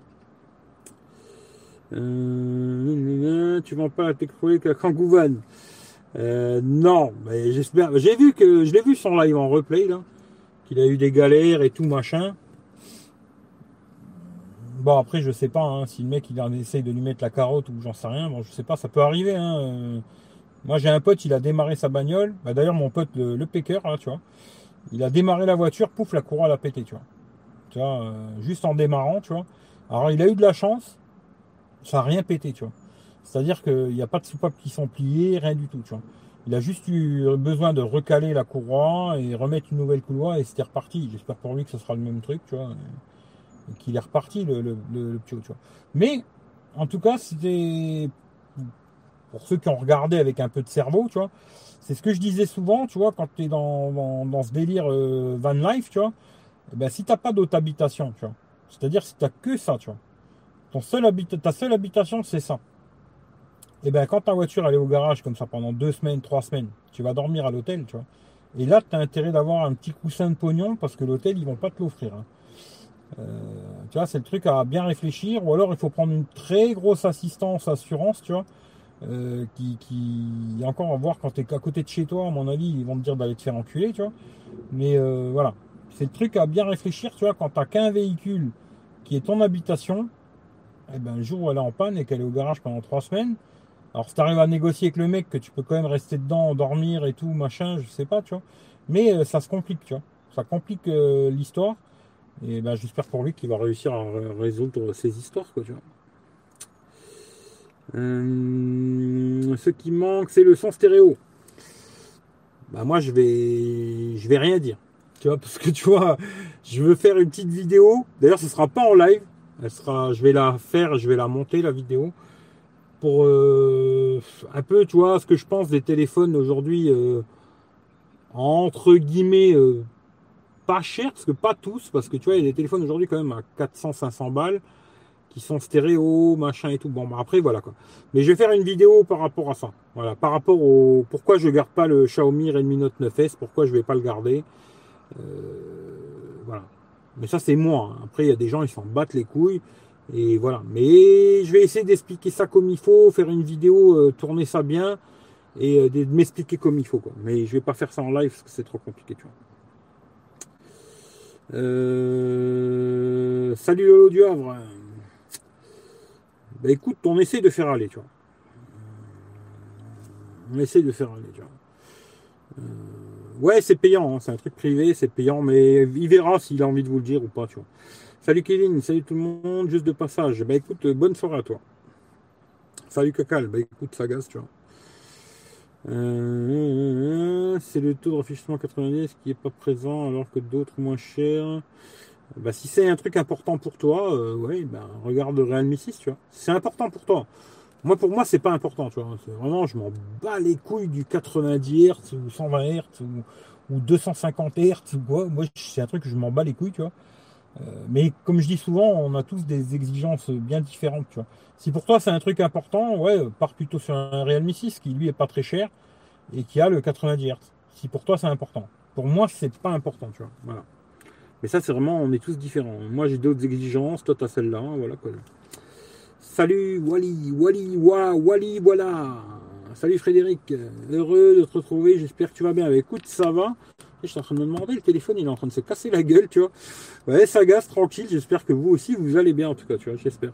Euh, tu vends pas la technologie à Kangouvan euh, Non, mais j'espère. J'ai vu que je l'ai vu son live en replay là, qu'il a eu des galères et tout machin. Bon après je sais pas hein, si le mec il en essaye de lui mettre la carotte ou j'en sais rien. Bon je sais pas, ça peut arriver. Hein. Moi j'ai un pote, il a démarré sa bagnole. Bah, d'ailleurs mon pote le, le là, tu vois, il a démarré la voiture, pouf la courroie a pété, tu vois. Tu vois, euh, juste en démarrant, tu vois. Alors il a eu de la chance ça n'a rien pété, tu vois. C'est-à-dire qu'il n'y a pas de soupapes qui sont pliées, rien du tout, tu vois. Il a juste eu besoin de recaler la courroie et remettre une nouvelle courroie et c'était reparti. J'espère pour lui que ce sera le même truc, tu vois. Qu'il est reparti le, le, tu vois. Mais, en tout cas, c'était pour ceux qui ont regardé avec un peu de cerveau, tu vois. C'est ce que je disais souvent, tu vois, quand tu es dans, dans, ce délire euh, van life, tu vois. Eh ben, si tu n'as pas d'autre habitation, tu vois. C'est-à-dire si tu n'as que ça, tu vois ton seul ta seule habitation, c'est ça. Et eh bien, quand ta voiture elle est au garage comme ça pendant deux semaines, trois semaines, tu vas dormir à l'hôtel, tu vois. Et là, tu as intérêt d'avoir un petit coussin de pognon parce que l'hôtel, ils vont pas te l'offrir. Hein. Euh, tu vois, c'est le truc à bien réfléchir. Ou alors, il faut prendre une très grosse assistance, assurance, tu vois. Euh, qui, qui, encore à voir quand tu es à côté de chez toi, à mon avis, ils vont te dire d'aller te faire enculer, tu vois. Mais euh, voilà, c'est le truc à bien réfléchir, tu vois, quand tu qu'un véhicule qui est ton habitation, eh ben, le jour où elle est en panne et qu'elle est au garage pendant trois semaines, alors si tu arrives à négocier avec le mec que tu peux quand même rester dedans, dormir et tout, machin, je sais pas, tu vois. Mais euh, ça se complique, tu vois. Ça complique euh, l'histoire. Et ben j'espère pour lui qu'il va réussir à résoudre ces histoires, quoi, tu vois. Euh, ce qui manque, c'est le son stéréo. Bah moi je vais je vais rien dire. Tu vois, parce que tu vois, je veux faire une petite vidéo. D'ailleurs, ce sera pas en live. Elle sera, je vais la faire, je vais la monter la vidéo pour euh, un peu, tu vois, ce que je pense des téléphones aujourd'hui euh, entre guillemets pas chers, parce que pas tous, parce que tu vois, il y a des téléphones aujourd'hui quand même à 400-500 balles qui sont stéréo, machin et tout. Bon, bah après voilà quoi. Mais je vais faire une vidéo par rapport à ça. Voilà, par rapport au pourquoi je garde pas le Xiaomi Redmi Note 9S, pourquoi je vais pas le garder. voilà. Mais ça, c'est moi. Hein. Après, il y a des gens, ils s'en battent les couilles. Et voilà. Mais je vais essayer d'expliquer ça comme il faut, faire une vidéo, euh, tourner ça bien et euh, de m'expliquer comme il faut. Quoi. Mais je vais pas faire ça en live parce que c'est trop compliqué, tu vois. Euh, salut Lolo du Havre. Bah écoute, on essaie de faire aller, tu vois. On essaye de faire aller, tu vois. Euh, ouais, c'est payant, hein, c'est un truc privé, c'est payant, mais il verra s'il a envie de vous le dire ou pas, tu vois. Salut Kevin, salut tout le monde, juste de passage. Bah écoute, bonne soirée à toi. Salut Cacal, bah écoute, ça gaze, tu vois. Euh, c'est le taux de rafraîchissement 90 qui n'est pas présent alors que d'autres moins chers. Bah, si c'est un truc important pour toi, euh, ouais, bah, regarde Realme 6, tu vois. C'est important pour toi. Moi, pour moi, c'est pas important, tu vois. Vraiment, je m'en bats les couilles du 90 Hz ou 120 Hz ou, 250 Hz ou quoi. Moi, c'est un truc que je m'en bats les couilles, tu vois. Euh, mais comme je dis souvent, on a tous des exigences bien différentes. Si pour toi c'est un truc important, ouais, pars plutôt sur un Realme 6 qui lui est pas très cher et qui a le 90 Hz. Si pour toi c'est important. Pour moi, c'est pas important, tu vois. Voilà. Mais ça, c'est vraiment, on est tous différents. Moi, j'ai d'autres exigences, toi, t'as celle-là, voilà quoi. Salut Wally, Wally, wa, Wally, voilà. Salut Frédéric, heureux de te retrouver, j'espère que tu vas bien. Bah, écoute, ça va. Je suis en train de me demander, le téléphone il est en train de se casser la gueule, tu vois. Ouais, ça gaze tranquille, j'espère que vous aussi vous allez bien en tout cas, tu vois, j'espère.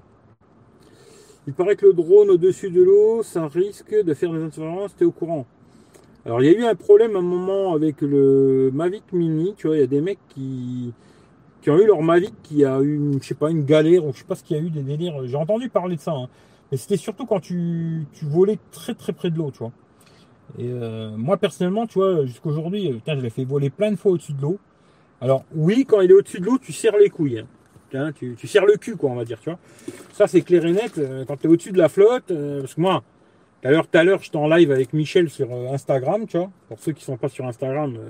Il paraît que le drone au-dessus de l'eau, ça risque de faire des interférences, t'es au courant. Alors il y a eu un problème à un moment avec le Mavic Mini, tu vois, il y a des mecs qui, qui ont eu leur Mavic qui a eu, je sais pas, une galère, ou je sais pas ce qu'il y a eu, des délires. J'ai entendu parler de ça, hein. mais c'était surtout quand tu, tu volais très très près de l'eau, tu vois. Et euh, moi personnellement, tu vois, jusqu'aujourd'hui, euh, je l'ai fait voler plein de fois au-dessus de l'eau. Alors oui, quand il est au-dessus de l'eau, tu serres les couilles. Hein. Tu, tu, serres le cul, quoi, on va dire, tu vois. Ça, c'est clair et net. Euh, quand tu es au-dessus de la flotte, parce que moi, tout à l'heure, tout à l'heure, j'étais en live avec Michel sur euh, Instagram, tu vois. Pour ceux qui sont pas sur Instagram, euh,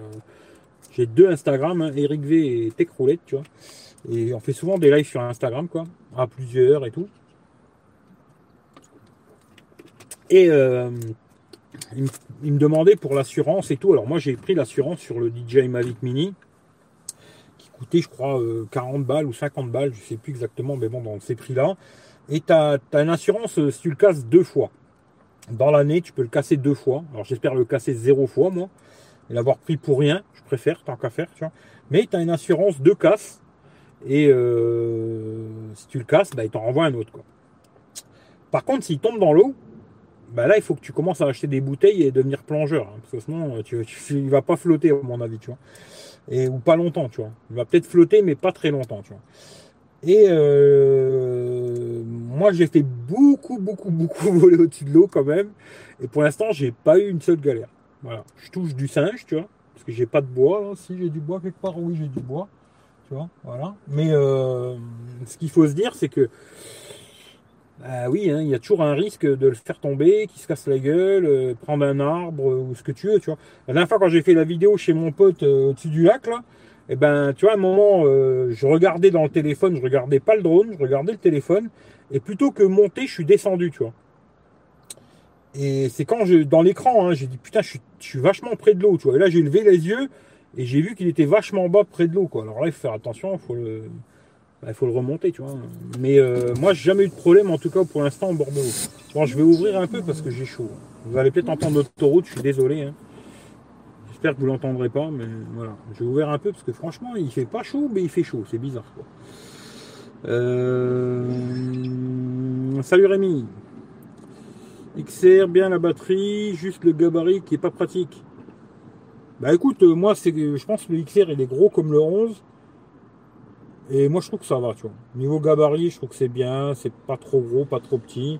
j'ai deux Instagram, hein, Eric V et Tech Roulette, tu vois. Et on fait souvent des lives sur Instagram, quoi, à plusieurs et tout. Et euh, il, me demandait pour l'assurance et tout. Alors moi, j'ai pris l'assurance sur le DJI Mavic Mini, qui coûtait, je crois, 40 balles ou 50 balles, je sais plus exactement, mais bon, dans ces prix-là. Et tu as, une assurance si tu le casses deux fois dans l'année, tu peux le casser deux fois. Alors j'espère le casser zéro fois, moi. Et l'avoir pris pour rien, je préfère, tant qu'à faire. Mais tu as une assurance de casse. Et euh, si tu le casses, bah, il t'en renvoie un autre. Quoi. Par contre, s'il tombe dans l'eau, bah là, il faut que tu commences à acheter des bouteilles et devenir plongeur. Hein, parce que sinon, tu, tu, il va pas flotter, à mon avis, tu vois. Et, ou pas longtemps, tu vois. Il va peut-être flotter, mais pas très longtemps, tu vois. Et euh, moi, j'ai fait beaucoup, beaucoup, *laughs* beaucoup voler au-dessus de l'eau quand même. Et pour l'instant, j'ai pas eu une seule galère. Voilà. Je touche du singe, tu vois, parce que j'ai pas de bois. Si j'ai du bois quelque part, oui, j'ai du bois. Tu vois, voilà. Mais euh, ce qu'il faut se dire, c'est que bah oui, hein, il y a toujours un risque de le faire tomber, qu'il se casse la gueule, euh, prendre un arbre ou ce que tu veux, tu vois. La dernière fois quand j'ai fait la vidéo chez mon pote au-dessus du lac là, eh ben, tu vois, à un moment, euh, je regardais dans le téléphone, je regardais pas le drone, je regardais le téléphone, et plutôt que monter, je suis descendu, tu vois. Et c'est quand je, dans l'écran, hein, j'ai dit putain, je suis, vachement près de l'eau, tu vois. Et là, j'ai levé les yeux et j'ai vu qu'il était vachement bas près de l'eau, quoi. Alors là, il faut faire attention, il faut le, il faut le remonter, tu vois. Mais euh, moi, j'ai jamais eu de problème, en tout cas pour l'instant, en bord de l'eau. Bon, je vais ouvrir un peu parce que j'ai chaud. Vous allez peut-être entendre l'autoroute, je suis désolé. Hein. J'espère que vous l'entendrez pas, mais voilà. J'ai ouvert un peu parce que franchement, il fait pas chaud, mais il fait chaud. C'est bizarre. Quoi. Euh, salut Rémi. XR, bien la batterie, juste le gabarit qui est pas pratique. Bah écoute, euh, moi c'est, je pense que le XR il est gros comme le 11. Et moi je trouve que ça va, tu vois. Niveau gabarit, je trouve que c'est bien, c'est pas trop gros, pas trop petit.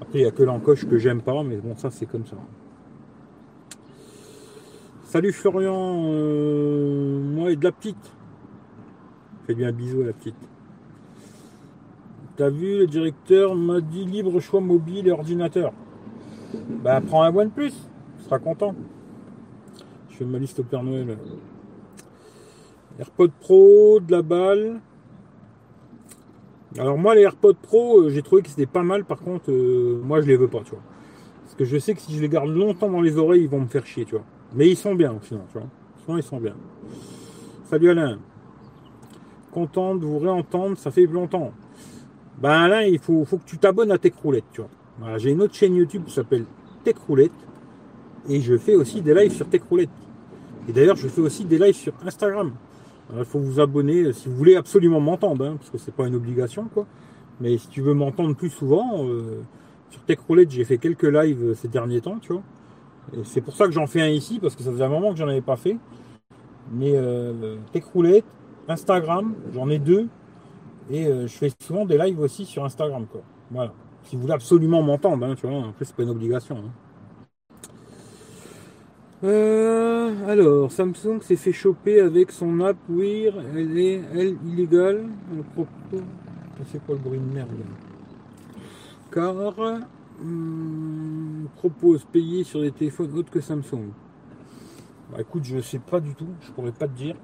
Après, il n'y a que l'encoche que j'aime pas, mais bon, ça c'est comme ça. Salut Florian, euh, moi et de la petite. Fais bien un bisou à la petite. T'as vu, le directeur m'a dit libre choix mobile et ordinateur. Bah prends un OnePlus, tu seras content. Je fais ma liste au Père Noël. AirPod Pro, de la balle. Alors moi les AirPods Pro, euh, j'ai trouvé que c'était pas mal, par contre, euh, moi je les veux pas, tu vois. Parce que je sais que si je les garde longtemps dans les oreilles, ils vont me faire chier, tu vois. Mais ils sont bien, sinon, tu vois. Sinon, ils sont bien. Salut Alain. Content de vous réentendre, ça fait longtemps. Ben Alain, il faut, que tu t'abonnes à Techroulette, tu vois. J'ai une autre chaîne YouTube qui s'appelle Techroulette. Et je fais aussi des lives sur Techroulette. Et d'ailleurs, je fais aussi des lives sur Instagram. Il faut vous abonner si vous voulez absolument m'entendre, hein, parce que c'est pas une obligation, quoi. Mais si tu veux m'entendre plus souvent, euh, sur Techroulette, j'ai fait quelques lives ces derniers temps, tu vois. C'est pour ça que j'en fais un ici, parce que ça faisait un moment que j'en avais pas fait. Mais euh, Techroulette, Instagram, j'en ai deux. Et euh, je fais souvent des lives aussi sur Instagram. Quoi. Voilà. Si vous voulez absolument m'entendre, hein, tu vois, plus c'est pas une obligation. Hein. Euh, alors, Samsung s'est fait choper avec son app Weir, elle est elle illégale. C'est quoi le bruit de merde Car hum, propose payer sur des téléphones autres que Samsung. Bah écoute, je sais pas du tout, je pourrais pas te dire.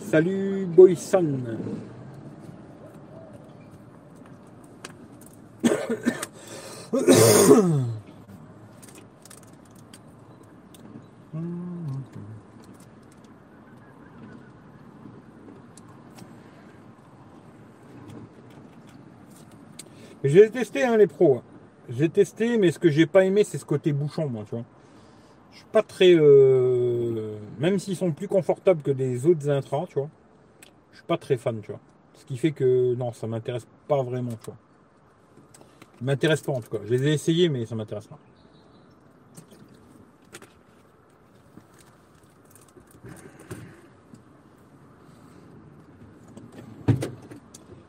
Salut Boysan. *coughs* J'ai testé hein, les pros. Hein. J'ai testé, mais ce que j'ai pas aimé, c'est ce côté bouchon, moi, tu vois. Je suis pas très. Euh, même s'ils sont plus confortables que des autres intras, tu vois. Je suis pas très fan, tu vois. Ce qui fait que non, ça m'intéresse pas vraiment, tu vois. M'intéresse pas en tout cas. Je les ai essayés, mais ça m'intéresse pas.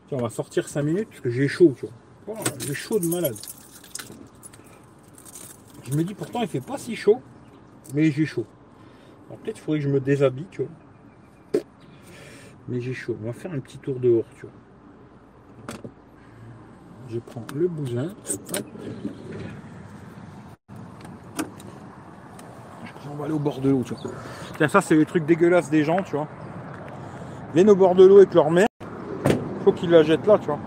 Tiens, on va sortir 5 minutes parce que j'ai chaud, tu vois. Oh, j'ai chaud de malade. Je me dis pourtant il fait pas si chaud, mais j'ai chaud. peut-être il faudrait que je me déshabille, tu vois. Mais j'ai chaud. On va faire un petit tour dehors, tu vois. Je prends le bousin. On va aller au bord de l'eau, tu vois. Tiens, ça c'est les trucs dégueulasses des gens, tu vois. Ils viennent au bord de l'eau avec leur mère. Faut qu'ils la jettent là, tu vois.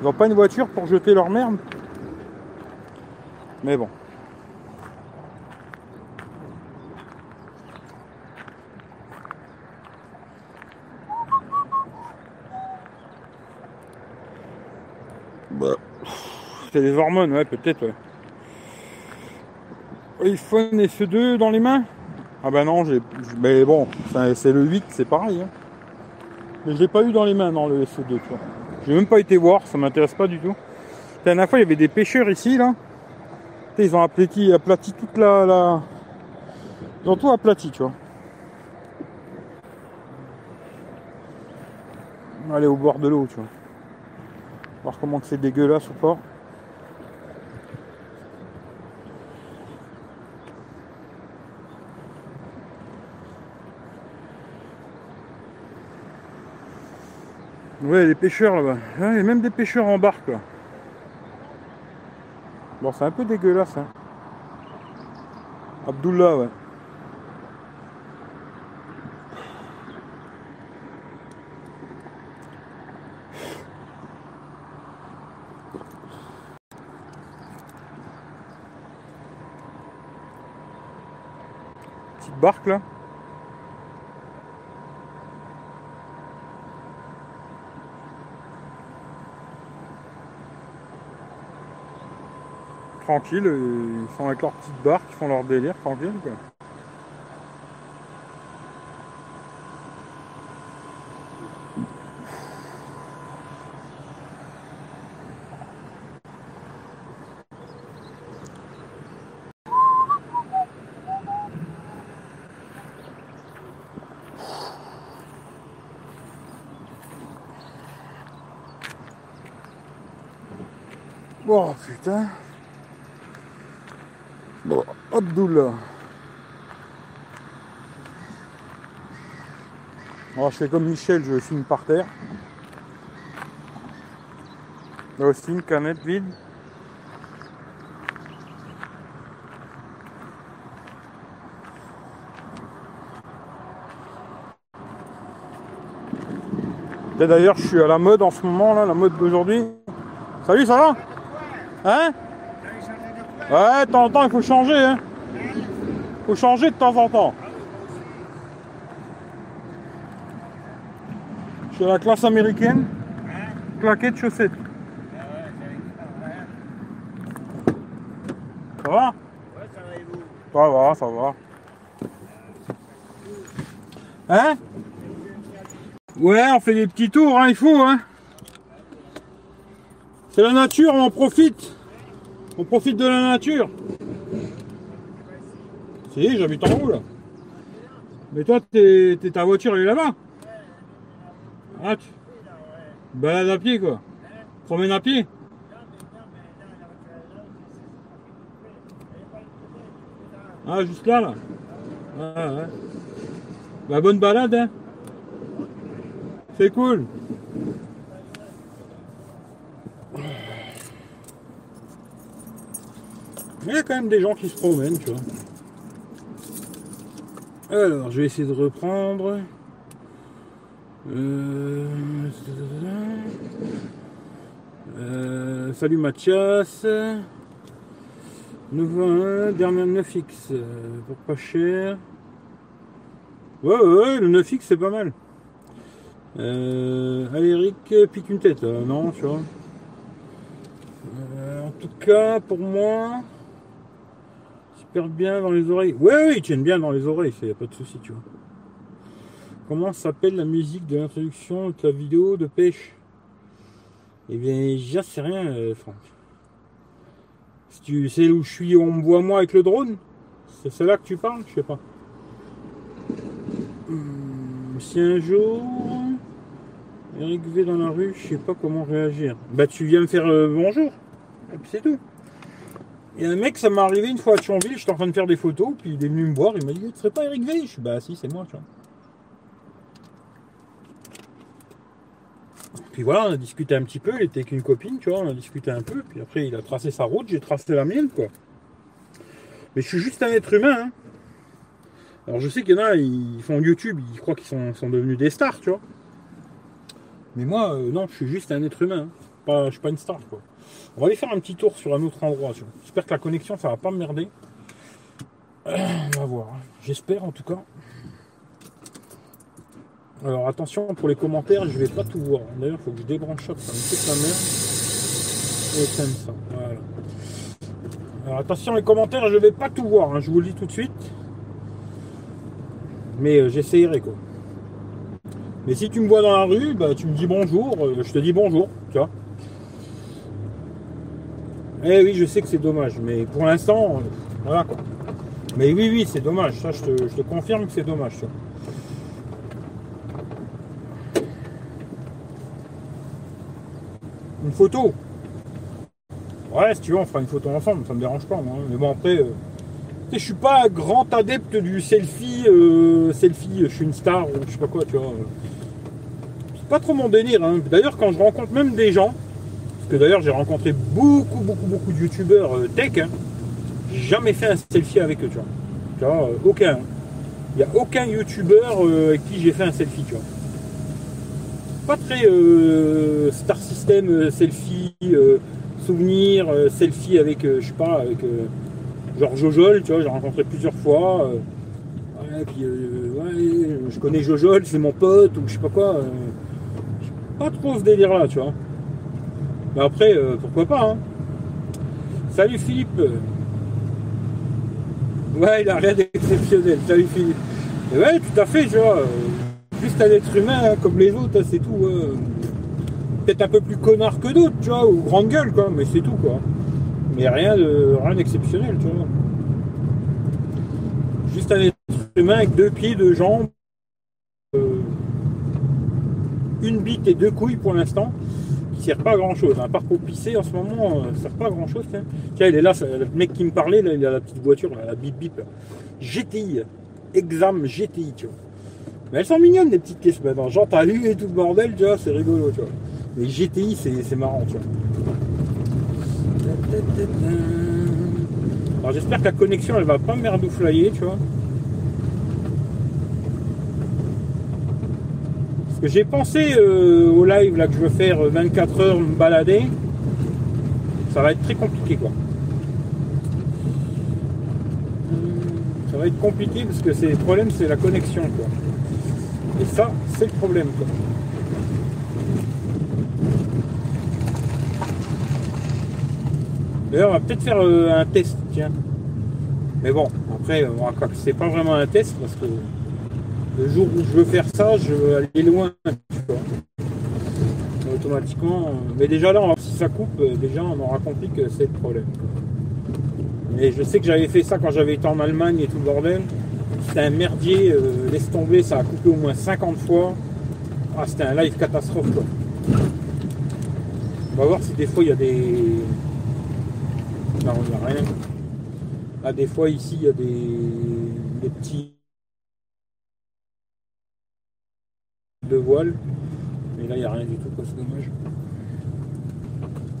Ils n'ont pas une voiture pour jeter leur merde. Mais bon. C'est des hormones, ouais, peut-être. Ouais. iPhone et ce 2 dans les mains? Ah bah non, j'ai. Mais bon, c'est le 8, c'est pareil. Hein. Mais je l'ai pas eu dans les mains, dans le SE2, tu vois. J'ai même pas été voir, ça m'intéresse pas du tout. La dernière fois, il y avait des pêcheurs ici, là. Ils ont aplati, aplati toute la, la... Ils ont tout aplati, tu vois. Aller au bord de l'eau, tu vois. Voir comment c'est dégueulasse ou pas. Ouais, des pêcheurs là-bas. il y a même des pêcheurs en barque. Là. Bon, c'est un peu dégueulasse. Hein. Abdullah, ouais. Petite barque là. Tranquille, ils sont avec leur petite barque, ils font leur délire tranquille quoi. Oh putain Abdullah. Alors je fais comme Michel, je filme par terre. Une canette vide. D'ailleurs, je suis à la mode en ce moment, là, la mode d'aujourd'hui. Salut, ça va? Hein? Ouais, de temps en temps, il faut changer, hein. Faut changer de temps en temps. La classe américaine. Claquette chaussettes. Ça va? Ça va et vous Ça va. Hein? Ouais, on fait des petits tours, hein, il faut, hein. C'est la nature, on en profite. On profite de la nature. Si, j'habite en haut, là. Mais toi, t'es- ta voiture, elle est là-bas. Ah, tu balades à pied, quoi. Promène à pied. Ah, juste là, là. Ouais, ouais. Bah, bonne balade, hein. C'est cool. Mais il y a quand même des gens qui se promènent, tu vois. Alors, je vais essayer de reprendre. Euh, euh, salut Mathias. Nouveau 1, dernière 9x. euh, pour pas cher. Ouais, ouais, ouais, le 9x c'est pas mal. Euh, allez, Eric, pique une tête. euh, non, tu vois. Euh, en tout cas, pour moi, super bien dans les oreilles. Ouais, ouais, ils tiennent bien dans les oreilles, il n'y a pas de souci, tu vois. Comment s'appelle la musique de l'introduction de ta vidéo de pêche? Eh bien, j'en sais rien, euh, Franck. Si tu sais où je suis, on me voit moi avec le drone? C'est celle-là que tu parles? Je sais pas. Hum, si un jour, Eric V dans la rue, je sais pas comment réagir. Bah, tu viens me faire euh, bonjour. Et puis c'est tout. Et un mec, ça m'est arrivé une fois à Thionville, j'étais en train de faire des photos, puis il est venu me voir, il m'a dit Tu serais pas Eric V? Je suis Bah, si, c'est moi, tu vois. Puis voilà, on a discuté un petit peu, il était avec une copine, tu vois, on a discuté un peu, puis après il a tracé sa route, j'ai tracé la mienne, quoi. Mais je suis juste un être humain, hein. Alors je sais qu'il y en a, ils font YouTube, ils croient qu'ils sont, devenus des stars, tu vois. Mais moi, euh, non, je suis juste un être humain, hein. pas, je suis pas une star, quoi. On va aller faire un petit tour sur un autre endroit. J'espère que la connexion, ça va pas me merder. Euh, on va voir, j'espère en tout cas. Alors attention pour les commentaires, je vais pas tout voir. D'ailleurs, il faut que je débranche ça, me fait la merde. Et éteindre ça. Voilà. Alors attention les commentaires, je vais pas tout voir, hein, je vous le dis tout de suite. Mais euh, j'essayerai quoi. Mais si tu me vois dans la rue, bah, tu me dis bonjour, euh, je te dis bonjour, tu vois. Eh oui, je sais que c'est dommage, mais pour l'instant, euh, voilà quoi. Mais oui, oui, c'est dommage, ça je te, confirme que c'est dommage. Une photo Ouais, si tu veux, on fera une photo ensemble, ça me dérange pas, moi. Mais bon, après, euh, je suis pas un grand adepte du selfie, euh, selfie, je suis une star, ou je sais pas quoi, tu vois. C'est pas trop mon délire, hein. D'ailleurs, quand je rencontre même des gens, parce que d'ailleurs, j'ai rencontré beaucoup, beaucoup, beaucoup de youtubeurs euh, tech, hein, j'ai jamais fait un selfie avec eux, tu vois. Aucun. Il n'y a aucun youtubeur avec qui j'ai fait un selfie, tu vois pas très euh, star system euh, selfie euh, souvenir selfie avec je sais pas avec genre Jojol tu vois j'ai rencontré plusieurs fois puis je connais Jojol c'est mon pote ou je sais pas quoi pas trop ce délire là tu vois. Mais après pourquoi pas hein. salut Philippe. Ouais il a rien d'exceptionnel. Salut Philippe. Et ouais tout à fait tu vois juste un être humain hein, comme les autres, hein, c'est tout. hein. Peut-être un peu plus connard que d'autres, tu vois, ou grande gueule, quoi, mais c'est tout, quoi. Mais rien de rien d'exceptionnel, tu vois. Juste un être humain avec deux pieds, deux jambes, euh, une bite et deux couilles pour l'instant, qui sert pas à grand chose. Part pour pisser en ce moment, euh, sert pas à grand chose. Tiens, Tiens, il est là, le mec qui me parlait, là, il a la petite voiture, la bip bip. GTI, Exam GTI, tu vois. Mais elles sont mignonnes les petites caisses maintenant. Genre t'as lu et tout le bordel, tu c'est rigolo, tu vois. Mais GTI c'est marrant, tu vois. Alors j'espère que la connexion elle va pas merdouflayer, tu vois. Parce que j'ai pensé euh, au live là que je veux faire euh, 24 heures me balader. Ça va être très compliqué quoi. Ça va être compliqué parce que le problème c'est la connexion quoi. Et ça, c'est le problème. Quoi. D'ailleurs, on va peut-être faire euh, un test, tiens. Mais bon, après, euh, on c'est pas vraiment un test parce que le jour où je veux faire ça, je veux aller loin. Automatiquement. Mais déjà là, si ça coupe, déjà on aura compris que c'est le problème. Mais je sais que j'avais fait ça quand j'avais été en Allemagne et tout le bordel. C'était un merdier, euh, laisse tomber, ça a coupé au moins 50 fois. Ah, c'était un live catastrophe quoi. On va voir si des fois il y a des. Non, il n'y a rien. Ah, des fois ici il y a des, petits. de voile. Mais là il n'y a rien du tout, quoi, c'est dommage.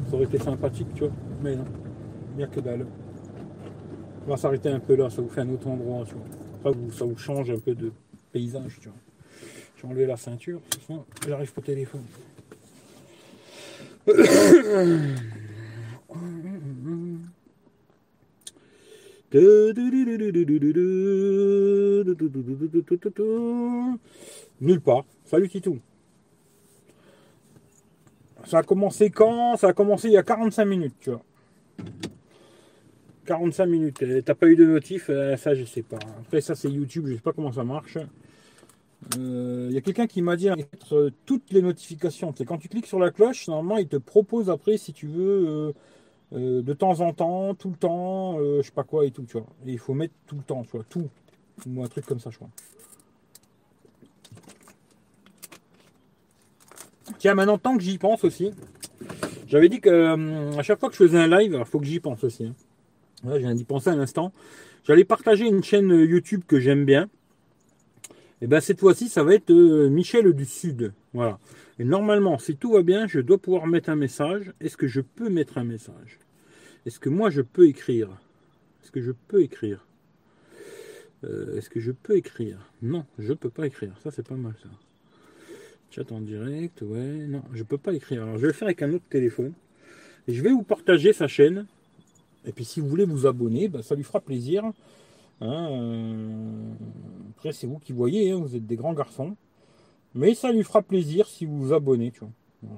Ça aurait été sympathique, tu vois. Mais non, il n'y a que dalle. On va s'arrêter un peu là, ça vous fait un autre endroit, tu vois. Ça vous change un peu de paysage, tu vois. J'ai enlevé la ceinture, j'arrive au téléphone. Nulle part. Salut Titou. Ça a commencé quand? Ça a commencé il y a 45 minutes, tu vois. 45 minutes. T'as pas eu de notif euh, Ça, je sais pas. Après, ça, c'est YouTube. Je sais pas comment ça marche. Il euh, y a quelqu'un qui m'a dit mettre toutes les notifications. C'est quand tu cliques sur la cloche, normalement, il te propose après si tu veux euh, de temps en temps, tout le temps, je sais pas quoi et tout, tu vois. Et il faut mettre tout le temps, tu vois, tout. Ou un truc comme ça, je crois. Tiens, maintenant, tant que j'y pense aussi, j'avais dit que à chaque fois que je faisais un live, il faut que j'y pense aussi. Hein je viens d'y penser un instant. J'allais partager une chaîne YouTube que j'aime bien. Et bien cette fois-ci, ça va être euh, Michel du Sud. Voilà. Et normalement, si tout va bien, je dois pouvoir mettre un message. Est-ce que je peux mettre un message? Est-ce que moi je peux écrire? Est-ce que je peux écrire? Euh, Est-ce que je peux écrire? Non, je peux pas écrire. Ça, c'est pas mal ça. Chat en direct, ouais. Non, je peux pas écrire. Alors je vais le faire avec un autre téléphone. Et je vais vous partager sa chaîne. Et puis si vous voulez vous abonner, ben, ça lui fera plaisir. Hein, euh, après, c'est vous qui voyez, hein, vous êtes des grands garçons. Mais ça lui fera plaisir si vous vous abonnez. Tu vois.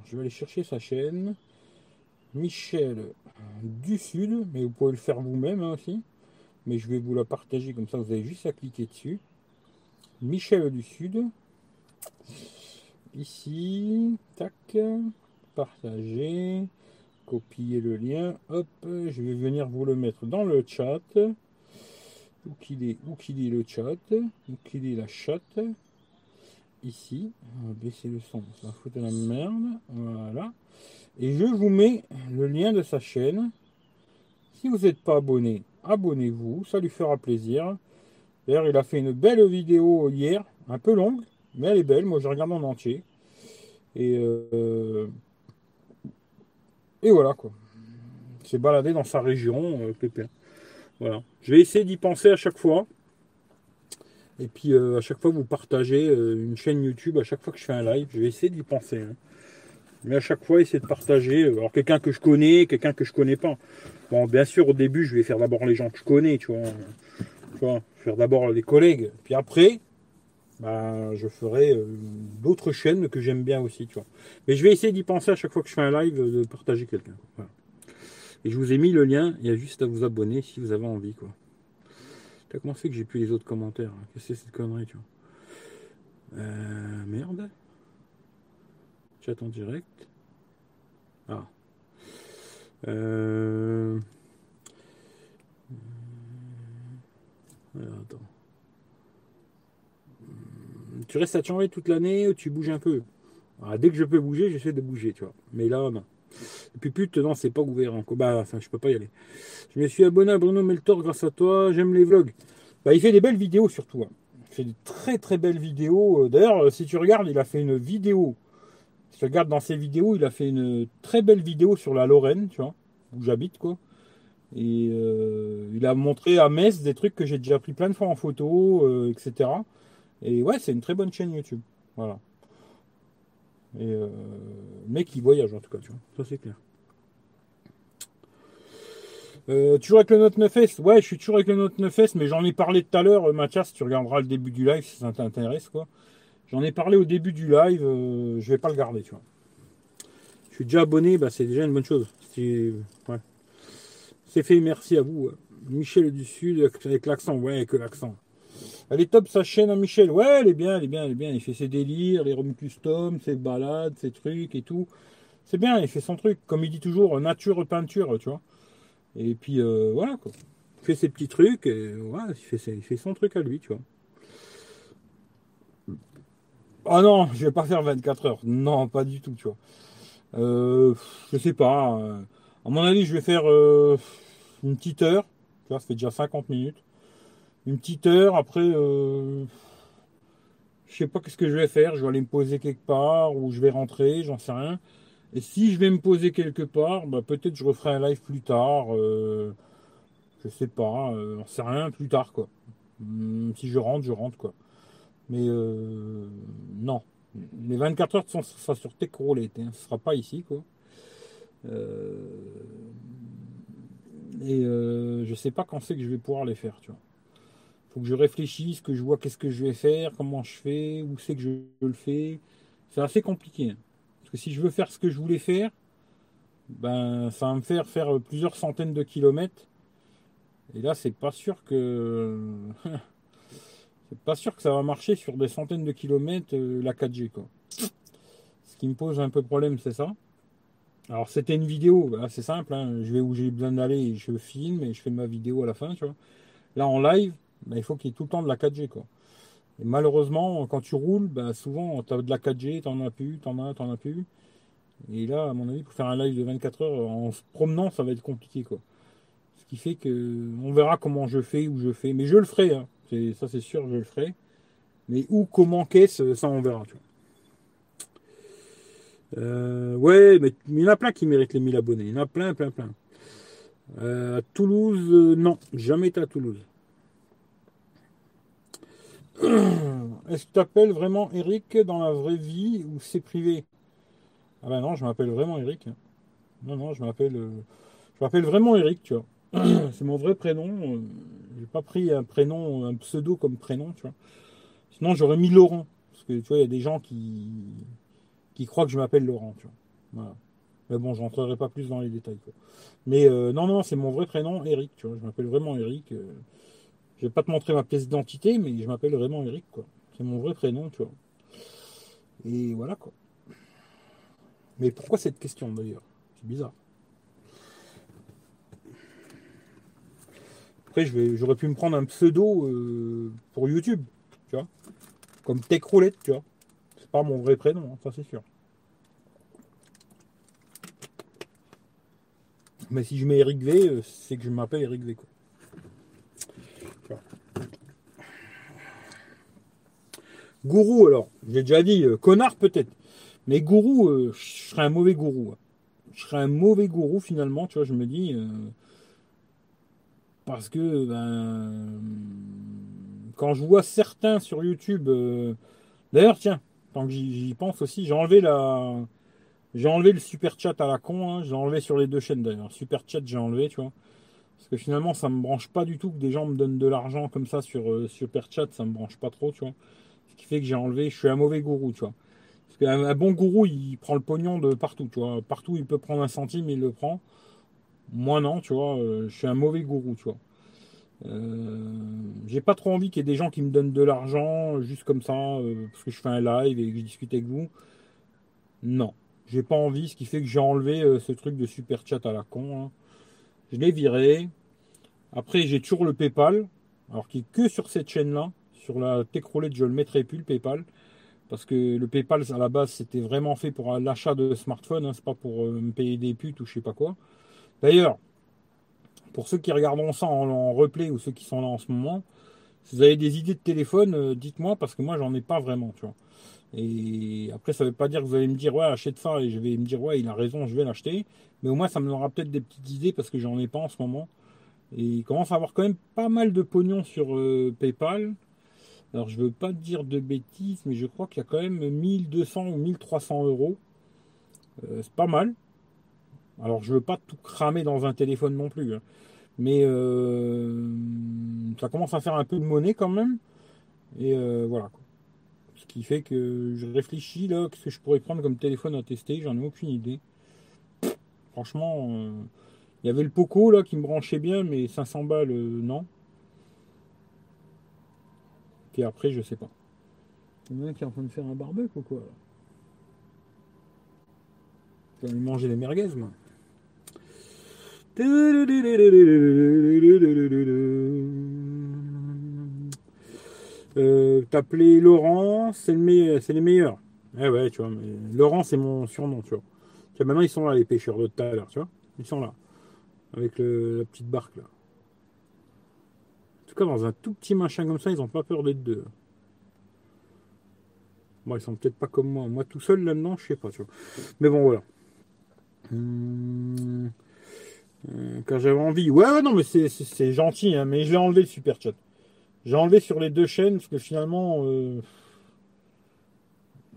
je vais aller chercher sa chaîne. Michel du Sud, mais vous pouvez le faire vous-même hein, aussi. Mais je vais vous la partager comme ça, vous avez juste à cliquer dessus. Michel du Sud. Ici, tac, partager copier le lien. Hop, je vais venir vous le mettre dans le chat. Où qu'il est, où qu'il est le chat, où qu'il est la chatte. Ici, on va baisser le son, ça fout de la merde. Voilà. Et je vous mets le lien de sa chaîne. Si vous n'êtes pas abonné, abonnez-vous, ça lui fera plaisir. D'ailleurs, il a fait une belle vidéo hier, un peu longue, mais elle est belle. Moi, je regarde en entier. Et euh, et voilà quoi. C'est baladé dans sa région, euh, Voilà. Je vais essayer d'y penser à chaque fois. Et puis euh, à chaque fois vous partagez euh, une chaîne YouTube, à chaque fois que je fais un live, je vais essayer d'y penser. Hein. Mais à chaque fois essayer de partager. Alors quelqu'un que je connais, quelqu'un que je connais pas. Bon, bien sûr au début je vais faire d'abord les gens que je connais, tu vois. Tu vois faire d'abord les collègues. Puis après, bah, je ferai euh, d'autres chaînes que j'aime bien aussi, tu vois. Mais je vais essayer d'y penser à chaque fois que je fais un live, de partager quelqu'un. Et je vous ai mis le lien, il y a juste à vous abonner si vous avez envie, quoi. T'as comment que j'ai plus les autres commentaires hein Qu'est-ce que c'est cette connerie, tu vois? Euh, Merde. Chat en direct. Ah. Euh... Alors, attends tu restes à Chiang toute l'année ou tu bouges un peu ah, Dès que je peux bouger, j'essaie de bouger, tu vois. Mais là, non. Et puis pute, non, c'est pas ouvert encore. Bah, enfin, je peux pas y aller. Je me suis abonné à Bruno Meltor grâce à toi. J'aime les vlogs. Bah, il fait des belles vidéos surtout. Hein. Il fait de très très belles vidéos. Euh, d'ailleurs, euh, si tu regardes, il a fait une vidéo. Si tu regardes dans ses vidéos, il a fait une très belle vidéo sur la Lorraine, tu vois, où j'habite, quoi. Et euh, il a montré à Metz des trucs que j'ai déjà pris plein de fois en photo, etc. Et ouais, c'est une très bonne chaîne YouTube. Voilà. Et euh, mec, il voyage en tout cas, tu vois. Ça, c'est clair. Euh, toujours avec le Note 9S Ouais, je suis toujours avec le Note 9S, mais j'en ai parlé tout à l'heure, euh, Mathias, tu regarderas le début du live si ça t'intéresse, quoi. J'en ai parlé au début du live, je vais pas le garder, tu vois. Je suis déjà abonné, bah, c'est déjà une bonne chose. C'est ouais. fait, merci à vous. Michel du Sud, avec l'accent, ouais, avec l'accent. Elle est top sa chaîne à Michel. Ouais, elle est bien, elle est bien, elle est bien. Il fait ses délires, les rooms custom, ses balades, ses trucs et tout. C'est bien, il fait son truc. Comme il dit toujours, nature, peinture, tu vois. Et puis euh, voilà quoi. Il fait ses petits trucs et voilà, il fait, son truc à lui, tu vois. Ah non, je vais pas faire 24 heures. Non, pas du tout, tu vois. Euh, je sais pas. Euh, à mon avis, je vais faire euh, une petite heure. Tu vois, ça fait déjà 50 minutes. Une petite heure. Après, euh, je sais pas qu'est-ce que je vais faire. Je vais aller me poser quelque part ou je vais rentrer, j'en sais rien. Et si je vais me poser quelque part, bah, peut-être je referai un live plus tard. Euh, je sais pas, euh, j'en sais rien, plus tard quoi. Hmm, si je rentre, je rentre quoi. Mais euh, non. Les 24 heures ça sur Techroulette, hein. ce sera pas ici quoi. Et euh, je sais pas quand c'est que je vais pouvoir les faire, tu vois. Que je réfléchisse, que je vois qu'est-ce que je vais faire, comment je fais, où c'est que je le fais. C'est assez compliqué. hein. Parce que si je veux faire ce que je voulais faire, ben ça va me faire faire plusieurs centaines de kilomètres. Et là, c'est pas sûr que *laughs* c'est pas sûr que ça va marcher sur des centaines de kilomètres euh, la 4G quoi. Ce qui me pose un peu problème, c'est ça. Alors c'était une vidéo, bah, c'est simple, hein. je vais où j'ai besoin d'aller, je filme et je fais ma vidéo à la fin, tu vois. Là en live, bah, il faut qu'il y ait tout le temps de la 4G quoi. Et malheureusement, quand tu roules, bah, souvent tu as de la 4G, t'en as plus, t'en as, t'en as plus. Et là, à mon avis, pour faire un live de 24 heures en se promenant, ça va être compliqué quoi. Ce qui fait que on verra comment je fais, où je fais, mais je le ferai, hein. Ça c'est sûr, je le ferai. Mais où, comment, qu'est-ce, ça on verra, tu vois. Euh, ouais, mais il y en a plein qui méritent les 1000 abonnés. Il y en a plein, plein, plein. Euh, à Toulouse, euh, non, jamais été à Toulouse. Est-ce que tu t'appelles vraiment Eric dans la vraie vie ou c'est privé? Ah ben non, je m'appelle vraiment Eric. Non, non, je m'appelle, euh, je m'appelle vraiment Eric, tu vois. *clears throat* C'est mon vrai prénom. euh, J'ai pas pris un prénom, un pseudo comme prénom, tu vois. Sinon, j'aurais mis Laurent. Parce que tu vois, il y a des gens qui, croient que je m'appelle Laurent, tu vois. Mais bon, je rentrerai pas plus dans les détails. Mais euh, non, non, c'est mon vrai prénom, Eric, tu vois. Je m'appelle vraiment Eric. Je vais pas te montrer ma pièce d'identité, mais je m'appelle vraiment Eric, quoi. C'est mon vrai prénom, tu vois. Et voilà, quoi. Mais pourquoi cette question, d'ailleurs? C'est bizarre. Après, j'aurais pu me prendre un pseudo euh, pour YouTube, tu vois. Comme Tech Roulette, tu vois. C'est pas mon vrai prénom, hein, ça c'est sûr. Mais si je mets Eric V, euh, c'est que je m'appelle Eric V, quoi. Tu vois. Gourou, alors, j'ai déjà dit, euh, connard peut-être. Mais gourou, euh, je serais un mauvais gourou. hein. Je serais un mauvais gourou finalement, tu vois, je me dis. euh, parce que, ben. Quand je vois certains sur YouTube. D'ailleurs, tiens, tant que j'y pense aussi, j'ai enlevé la. J'ai enlevé le super chat à la con, hein. j'ai enlevé sur les deux chaînes d'ailleurs. Super chat, j'ai enlevé, tu vois. Parce que finalement, ça me branche pas du tout que des gens me donnent de l'argent comme ça sur super chat, ça me branche pas trop, tu vois. Qui fait que j'ai enlevé, je suis un mauvais gourou, tu vois. Parce qu'un un bon gourou, il prend le pognon de partout, tu vois. Partout, il peut prendre un centime, il le prend. Moi, non, tu vois, euh, je suis un mauvais gourou, tu vois. Euh, j'ai pas trop envie qu'il y ait des gens qui me donnent de l'argent juste comme ça, euh, parce que je fais un live et que je discute avec vous. Non, j'ai pas envie, ce qui fait que j'ai enlevé euh, ce truc de super chat à la con. hein. Je l'ai viré. Après, j'ai toujours le PayPal, alors qui est que sur cette chaîne-là. Sur la Techroulette, je le mettrai plus, le PayPal. Parce que le PayPal, à la base, c'était vraiment fait pour l'achat de smartphone, hein, c'est pas pour euh, me payer des putes ou je sais pas quoi. D'ailleurs, pour ceux qui regarderont ça en, replay ou ceux qui sont là en ce moment, si vous avez des idées de téléphone, euh, dites-moi parce que moi j'en ai pas vraiment, tu vois. Et après, ça veut pas dire que vous allez me dire ouais achète ça et je vais me dire ouais il a raison, je vais l'acheter. Mais au moins ça me donnera peut-être des petites idées parce que j'en ai pas en ce moment. Et il commence à avoir quand même pas mal de pognon sur euh, PayPal. Alors je veux pas dire de bêtises, mais je crois qu'il y a quand même 1200 ou 1300 euros. Euh, c'est pas mal. Alors je veux pas tout cramer dans un téléphone non plus. hein. Mais euh, ça commence à faire un peu de monnaie quand même. Et euh, voilà. Ce qui fait que je réfléchis là, qu'est-ce que je pourrais prendre comme téléphone à tester, j'en ai aucune idée. Franchement, il y avait le Poco là qui me branchait bien, mais 500 balles, non. Après, je sais pas. Il qui est en train de faire un barbecue ou quoi manger des merguez, moi. Euh, T'appeler Laurent, c'est le c'est les meilleurs. Eh ouais, tu vois, mais Laurent, c'est mon surnom, tu vois. maintenant, ils sont là, les pêcheurs de tout à l'heure, tu vois. Ils sont là. Avec la petite barque, là. En tout cas, dans un tout petit machin comme ça, ils n'ont pas peur d'être deux. Bon, ils sont peut-être pas comme moi. Moi, tout seul là-dedans, je sais pas. Mais bon, voilà. Hum, euh, quand j'avais envie. Ouais, ouais, non, mais c'est gentil, hein, mais je vais enlever le super chat. J'ai enlevé sur les deux chaînes parce que finalement, euh,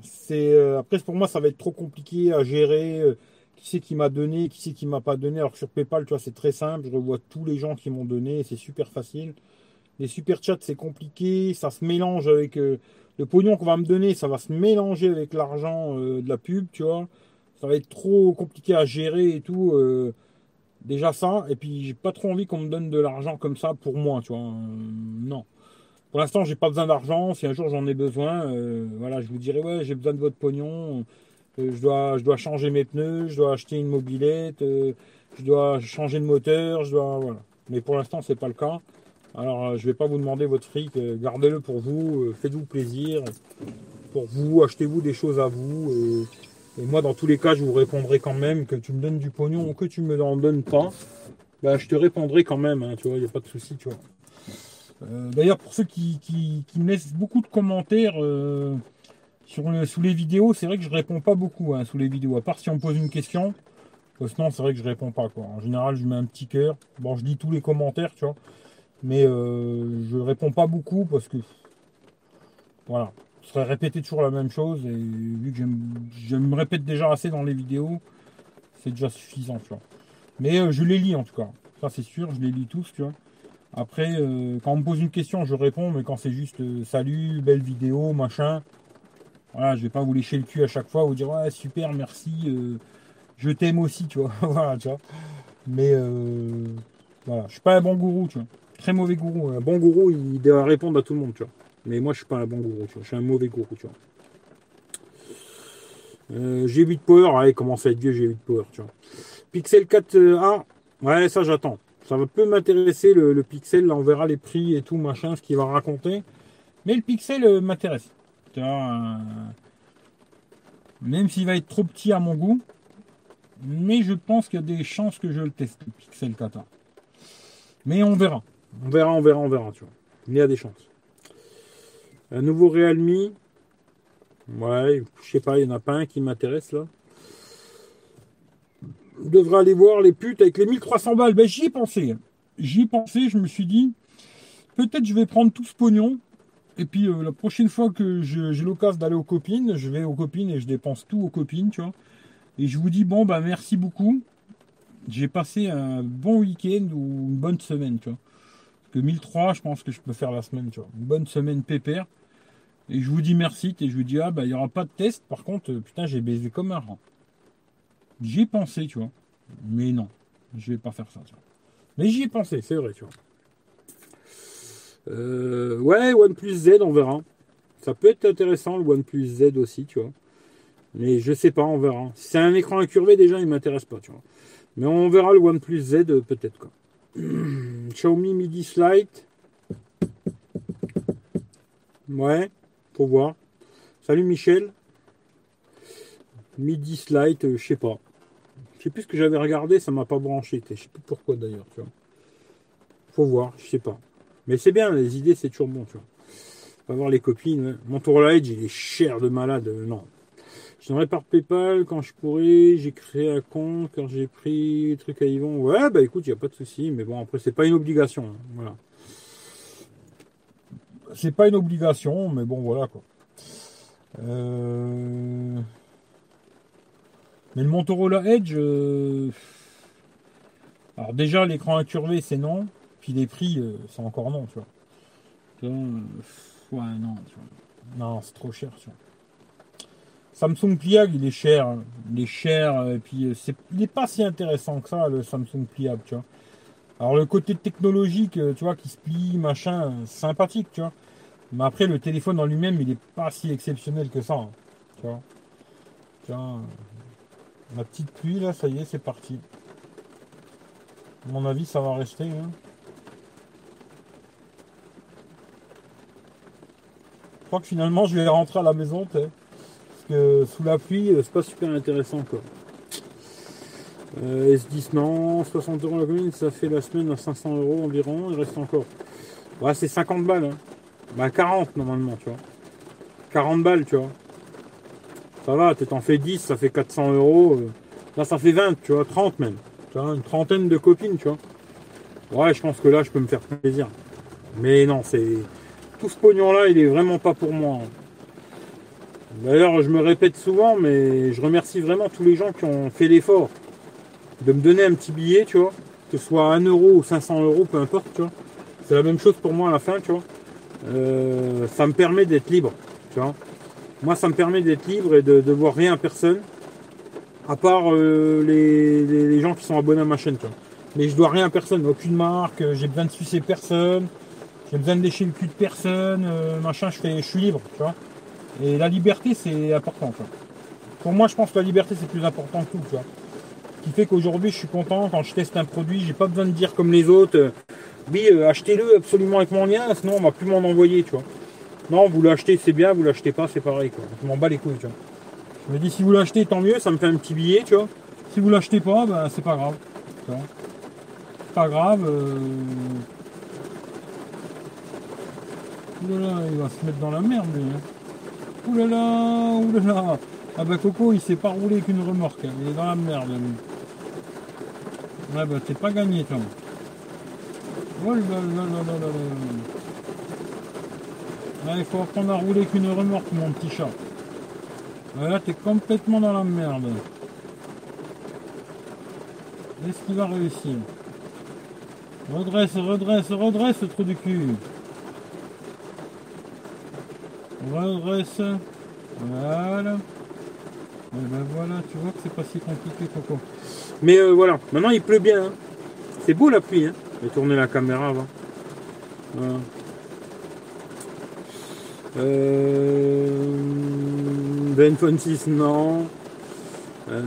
c'est euh, après pour moi ça va être trop compliqué à gérer. Euh, qui c'est qui m'a donné, qui c'est qui m'a pas donné. Alors que sur PayPal, tu vois, c'est très simple. Je revois tous les gens qui m'ont donné, c'est super facile. Les super chats, c'est compliqué, ça se mélange avec le pognon qu'on va me donner, ça va se mélanger avec l'argent de la pub, tu vois. Ça va être trop compliqué à gérer et tout. déjà ça, et puis j'ai pas trop envie qu'on me donne de l'argent comme ça pour moi, tu vois. non. Pour l'instant, j'ai pas besoin d'argent. Si un jour j'en ai besoin, euh, voilà, je vous dirai ouais, j'ai besoin de votre pognon. Euh, je dois, je dois changer mes pneus, je dois acheter une mobilette, euh, je dois changer de moteur, je dois voilà. Mais pour l'instant, c'est pas le cas. Alors, je vais pas vous demander votre fric. Gardez-le pour vous. Faites-vous plaisir. Pour vous, achetez-vous des choses à vous. Et, moi, dans tous les cas, je vous répondrai quand même que tu me donnes du pognon ou que tu me en donnes pas. Ben, je te répondrai quand même. Hein, tu vois, il n'y a pas de souci, tu vois. Euh, d'ailleurs, pour ceux qui, me laissent beaucoup de commentaires euh, sous les vidéos, c'est vrai que je réponds pas beaucoup hein, sous les vidéos, à part si on me pose une question. sinon, c'est vrai que je réponds pas. En général, je mets un petit cœur. Bon, je lis tous les commentaires, tu vois. Mais euh, je réponds pas beaucoup parce que. Voilà. Ce serait répéter toujours la même chose. Et vu que je me répète déjà assez dans les vidéos, c'est déjà suffisant, tu vois. Mais je les lis en tout cas. Ça, c'est sûr, je les lis tous, tu vois. Après, euh, quand on me pose une question, je réponds, mais quand c'est juste euh, salut, belle vidéo, machin, voilà, je vais pas vous lécher le cul à chaque fois, vous dire ouais, super, merci, euh, je t'aime aussi, tu vois. *laughs* voilà, tu vois. Mais voilà, je suis pas un bon gourou, tu vois. Très mauvais gourou. Un bon gourou, il doit répondre à tout le monde, tu vois. Mais moi, je suis pas un bon gourou, tu vois. Je suis un mauvais gourou, tu vois. j'ai 8 power, allez, commence à être vieux, j'ai 8 power, tu vois. Pixel 4A, ouais, ça j'attends ça peut m'intéresser le, pixel, là on verra les prix et tout, machin, ce qu'il va raconter. Mais le pixel euh, m'intéresse. Euh, même s'il va être trop petit à mon goût. Mais je pense qu'il y a des chances que je le teste, le pixel 4 Mais on verra. On verra, on verra, on verra, tu vois. Il y a des chances. Un nouveau Realme. Ouais, je sais pas, il n'y en a pas un qui m'intéresse là devrait aller voir les putes avec les 1300 balles. Ben, j'y ai pensé. J'y ai pensé, je me suis dit, peut-être je vais prendre tout ce pognon. Et puis euh, la prochaine fois que j'ai l'occasion d'aller aux copines, je vais aux copines et je dépense tout aux copines, tu vois. Et je vous dis, bon, bah merci beaucoup. J'ai passé un bon week-end ou une bonne semaine, tu vois. Que 1003, je pense que je peux faire la semaine, tu vois. Une bonne semaine pépère. Et je vous dis merci. Et je vous dis, ah, bah, il n'y aura pas de test. Par contre, putain, j'ai baisé comme un rang. J'y ai pensé, tu vois. Mais non, je vais pas faire ça, tu vois. Mais j'y ai pensé, c'est vrai, tu vois. Euh, ouais, OnePlus Z, on verra. Ça peut être intéressant, le OnePlus Z aussi, tu vois. Mais je sais pas, on verra. Si c'est un écran incurvé, déjà, il m'intéresse pas, tu vois. Mais on verra le OnePlus Z, peut-être, quoi. *clears throat* Xiaomi Midi Slide. Ouais, faut voir. Salut Michel. Midi Slide, euh, je sais pas. Je sais plus ce que j'avais regardé, ça m'a pas branché. Je sais plus pourquoi d'ailleurs, tu vois. Faut voir, je sais pas. Mais c'est bien, les idées, c'est toujours bon, tu vois. On va voir les copines. Mon tour Edge, il est cher de malade. Euh, non. Je n'aurais par PayPal quand je pourrais. J'ai créé un compte quand j'ai pris le truc à Yvon. Ouais, bah écoute, il n'y a pas de souci. Mais bon, après, c'est pas une obligation. Hein, voilà. C'est pas une obligation, mais bon, voilà quoi. Euh... Mais le Motorola Edge, euh, alors déjà l'écran incurvé c'est non, puis les prix euh, c'est encore non, tu vois. Ouais non, tu vois. Non, c'est trop cher, tu vois. Samsung Pliable il est cher, hein. il est cher, et puis c'est, il n'est pas si intéressant que ça le Samsung Pliable, tu vois. Alors le côté technologique, tu vois, qui se plie, machin, sympathique, tu vois. Mais après, le téléphone en lui-même, il n'est pas si exceptionnel que ça. hein. Tu vois. Tiens, ma petite pluie, là, ça y est, c'est parti. À mon avis, ça va rester. hein. Je crois que finalement, je vais rentrer à la maison, tu sous la pluie, euh, c'est pas super intéressant, quoi. Euh, S10, non. 60 euros la commune, ça fait la semaine à 500 euros environ. Il reste encore. Ouais, c'est 50 balles. Hein. Bah, 40 normalement, tu vois. 40 balles, tu vois. Ça va, tu t'en fais 10, ça fait 400 euros. euh. Là, ça fait 20, tu vois, 30 même. Tu vois, une trentaine de copines, tu vois. Ouais, je pense que là, je peux me faire plaisir. Mais non, c'est. Tout ce pognon-là, il est vraiment pas pour moi. hein. D'ailleurs, je me répète souvent, mais je remercie vraiment tous les gens qui ont fait l'effort de me donner un petit billet, tu vois. Que ce soit 1 euro ou 500 euros, peu importe, tu vois. C'est la même chose pour moi à la fin, tu vois. Euh, ça me permet d'être libre, tu vois. Moi, ça me permet d'être libre et de, de voir rien à personne, à part euh, les, les- gens qui sont abonnés à ma chaîne, tu vois. Mais je dois rien à personne, aucune marque, j'ai besoin de sucer personne, j'ai besoin de lécher le cul de personne, euh, machin, je, fais, je suis libre, tu vois. Et la liberté, c'est important. Pour moi, je pense que la liberté, c'est plus important que tout. Ce qui fait qu'aujourd'hui, je suis content quand je teste un produit, j'ai pas besoin de dire comme les autres, euh, oui, euh, achetez-le absolument avec mon lien, sinon on va plus m'en envoyer, tu vois. Non, vous l'achetez, c'est bien, vous l'achetez pas, c'est pareil, quoi. Je m'en bats les couilles, tu vois. Je me dis, si vous l'achetez, tant mieux, ça me fait un petit billet, tu vois. Si vous l'achetez pas, ben, c'est pas grave, pas grave. Euh... Oulala, il va se mettre dans la merde, lui. hein. Oulala, oulala. Ah bah Coco, il s'est pas roulé qu'une remorque, hein. il est dans la merde, lui. Ouais, bah t'es pas gagné, toi. Oh là là là là là là là. Il faut apprendre à rouler qu'une remorque, mon petit chat. Ouais, là, t'es complètement dans la merde. Est-ce qu'il va réussir? Redresse, redresse, redresse, ce trou du cul. Redresse. Voilà. Et ben voilà, tu vois que c'est pas si compliqué, Coco. Mais euh, voilà, maintenant il pleut bien. hein. C'est beau la pluie. Hein. Je vais tourner la caméra avant. Voilà. Euh... 6, non. Euh...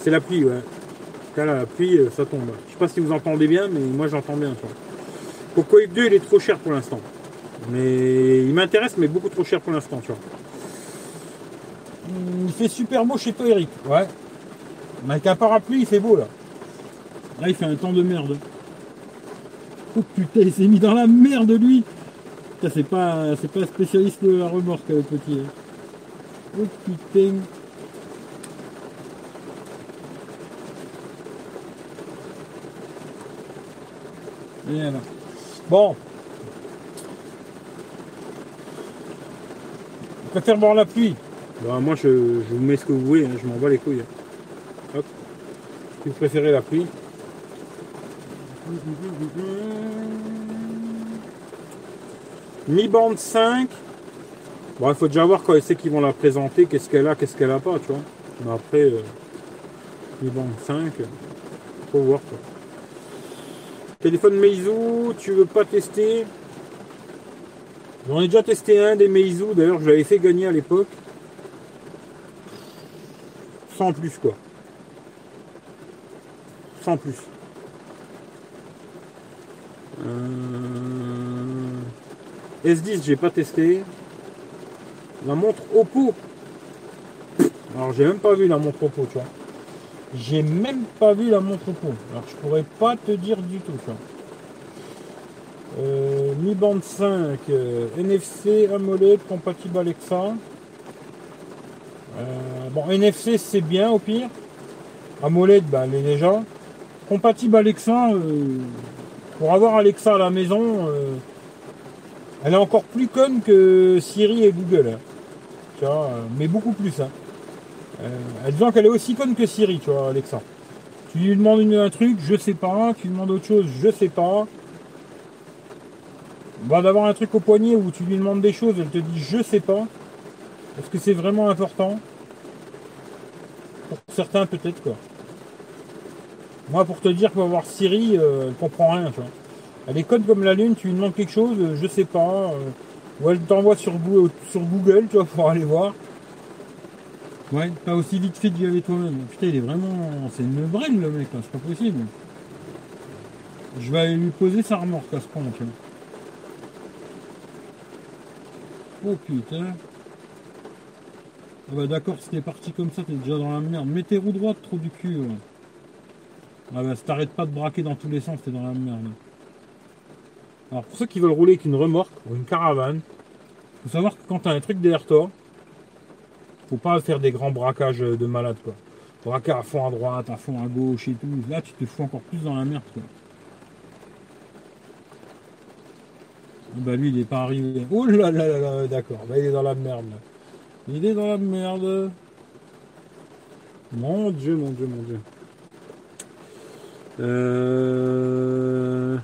C'est la pluie, ouais. Là, la pluie, euh, ça tombe. Je sais pas si vous entendez bien, mais moi j'entends bien. tu vois. Coco X2, il est trop cher pour l'instant. Mais il m'intéresse, mais beaucoup trop cher pour l'instant, tu vois. Il fait super beau chez toi, Eric. Ouais. Mais avec un parapluie, il fait beau, là. Là, il fait un temps de merde. Oh putain, il s'est mis dans la merde, lui. Putain, c'est pas, c'est pas spécialiste de la remorque, le petit. hein. Oh putain. Et. Bon. Je préfère boire la pluie? Bah, moi, je, je vous mets ce que vous voulez, hein, je m'en bats les couilles. hein. Hop. Si vous préférez la pluie. Mi bande 5. Bon, il faut déjà voir quand c'est qu'ils vont la présenter, qu'est-ce qu'elle a, qu'est-ce qu'elle a pas, tu vois. Mais après, euh, mi bande 5, euh, faut voir quoi. Téléphone Meizu, tu veux pas tester J'en ai déjà testé un des Meizu, d'ailleurs je l'avais fait gagner à l'époque. Sans plus quoi. Sans plus. Euh, S10 j'ai pas testé. La montre Oppo. Alors j'ai même pas vu la montre Oppo, tu vois. J'ai même pas vu la montre Oppo. Alors je pourrais pas te dire du tout, vois. Euh, Mi bande 5, euh, NFC AMOLED compatible Alexa. Euh, bon, NFC c'est bien au pire. AMOLED, bah, elle est déjà. Compatible Alexa, euh, pour avoir Alexa à la maison, elle est encore plus conne que Siri et Google. hein. Mais beaucoup plus. Hein. Euh, disons qu'elle est aussi conne que Siri, tu vois, Alexa. Tu lui demandes une- un truc, je sais pas. Tu lui demandes autre chose, je sais pas. Bah, d'avoir un truc au poignet où tu lui demandes des choses, elle te dit je sais pas. Est-ce que c'est vraiment important? Pour certains, peut-être quoi. Moi, pour te dire qu'on va voir Siri, euh, elle comprend rien, tu vois. Elle est conne comme la lune, tu lui demandes quelque chose, euh, je sais pas. euh, ou elle t'envoie sur Google, tu vois, pour aller voir. Ouais, pas aussi vite fait que j'y avais toi-même. Putain, il est vraiment. C'est une brêle le mec, là, c'est pas possible. Je vais aller lui poser sa remorque à ce point, tu. Oh putain. Ah bah d'accord, si t'es parti comme ça, t'es déjà dans la merde. Mets tes roues droites, trop du cul. Ah bah si t'arrêtes pas de braquer dans tous les sens, t'es dans la merde. Alors pour ceux qui veulent rouler avec une remorque ou une caravane, faut savoir que quand t'as un truc derrière toi, faut pas faire des grands braquages de malade quoi. Braquer à fond à droite, à fond à gauche et tout. Là tu te fous encore plus dans la merde quoi. Ah Bah lui il est pas arrivé. Oh là là là là, d'accord. Bah il est dans la merde là. Il est dans la merde. Mon dieu, mon dieu, mon dieu. Euh...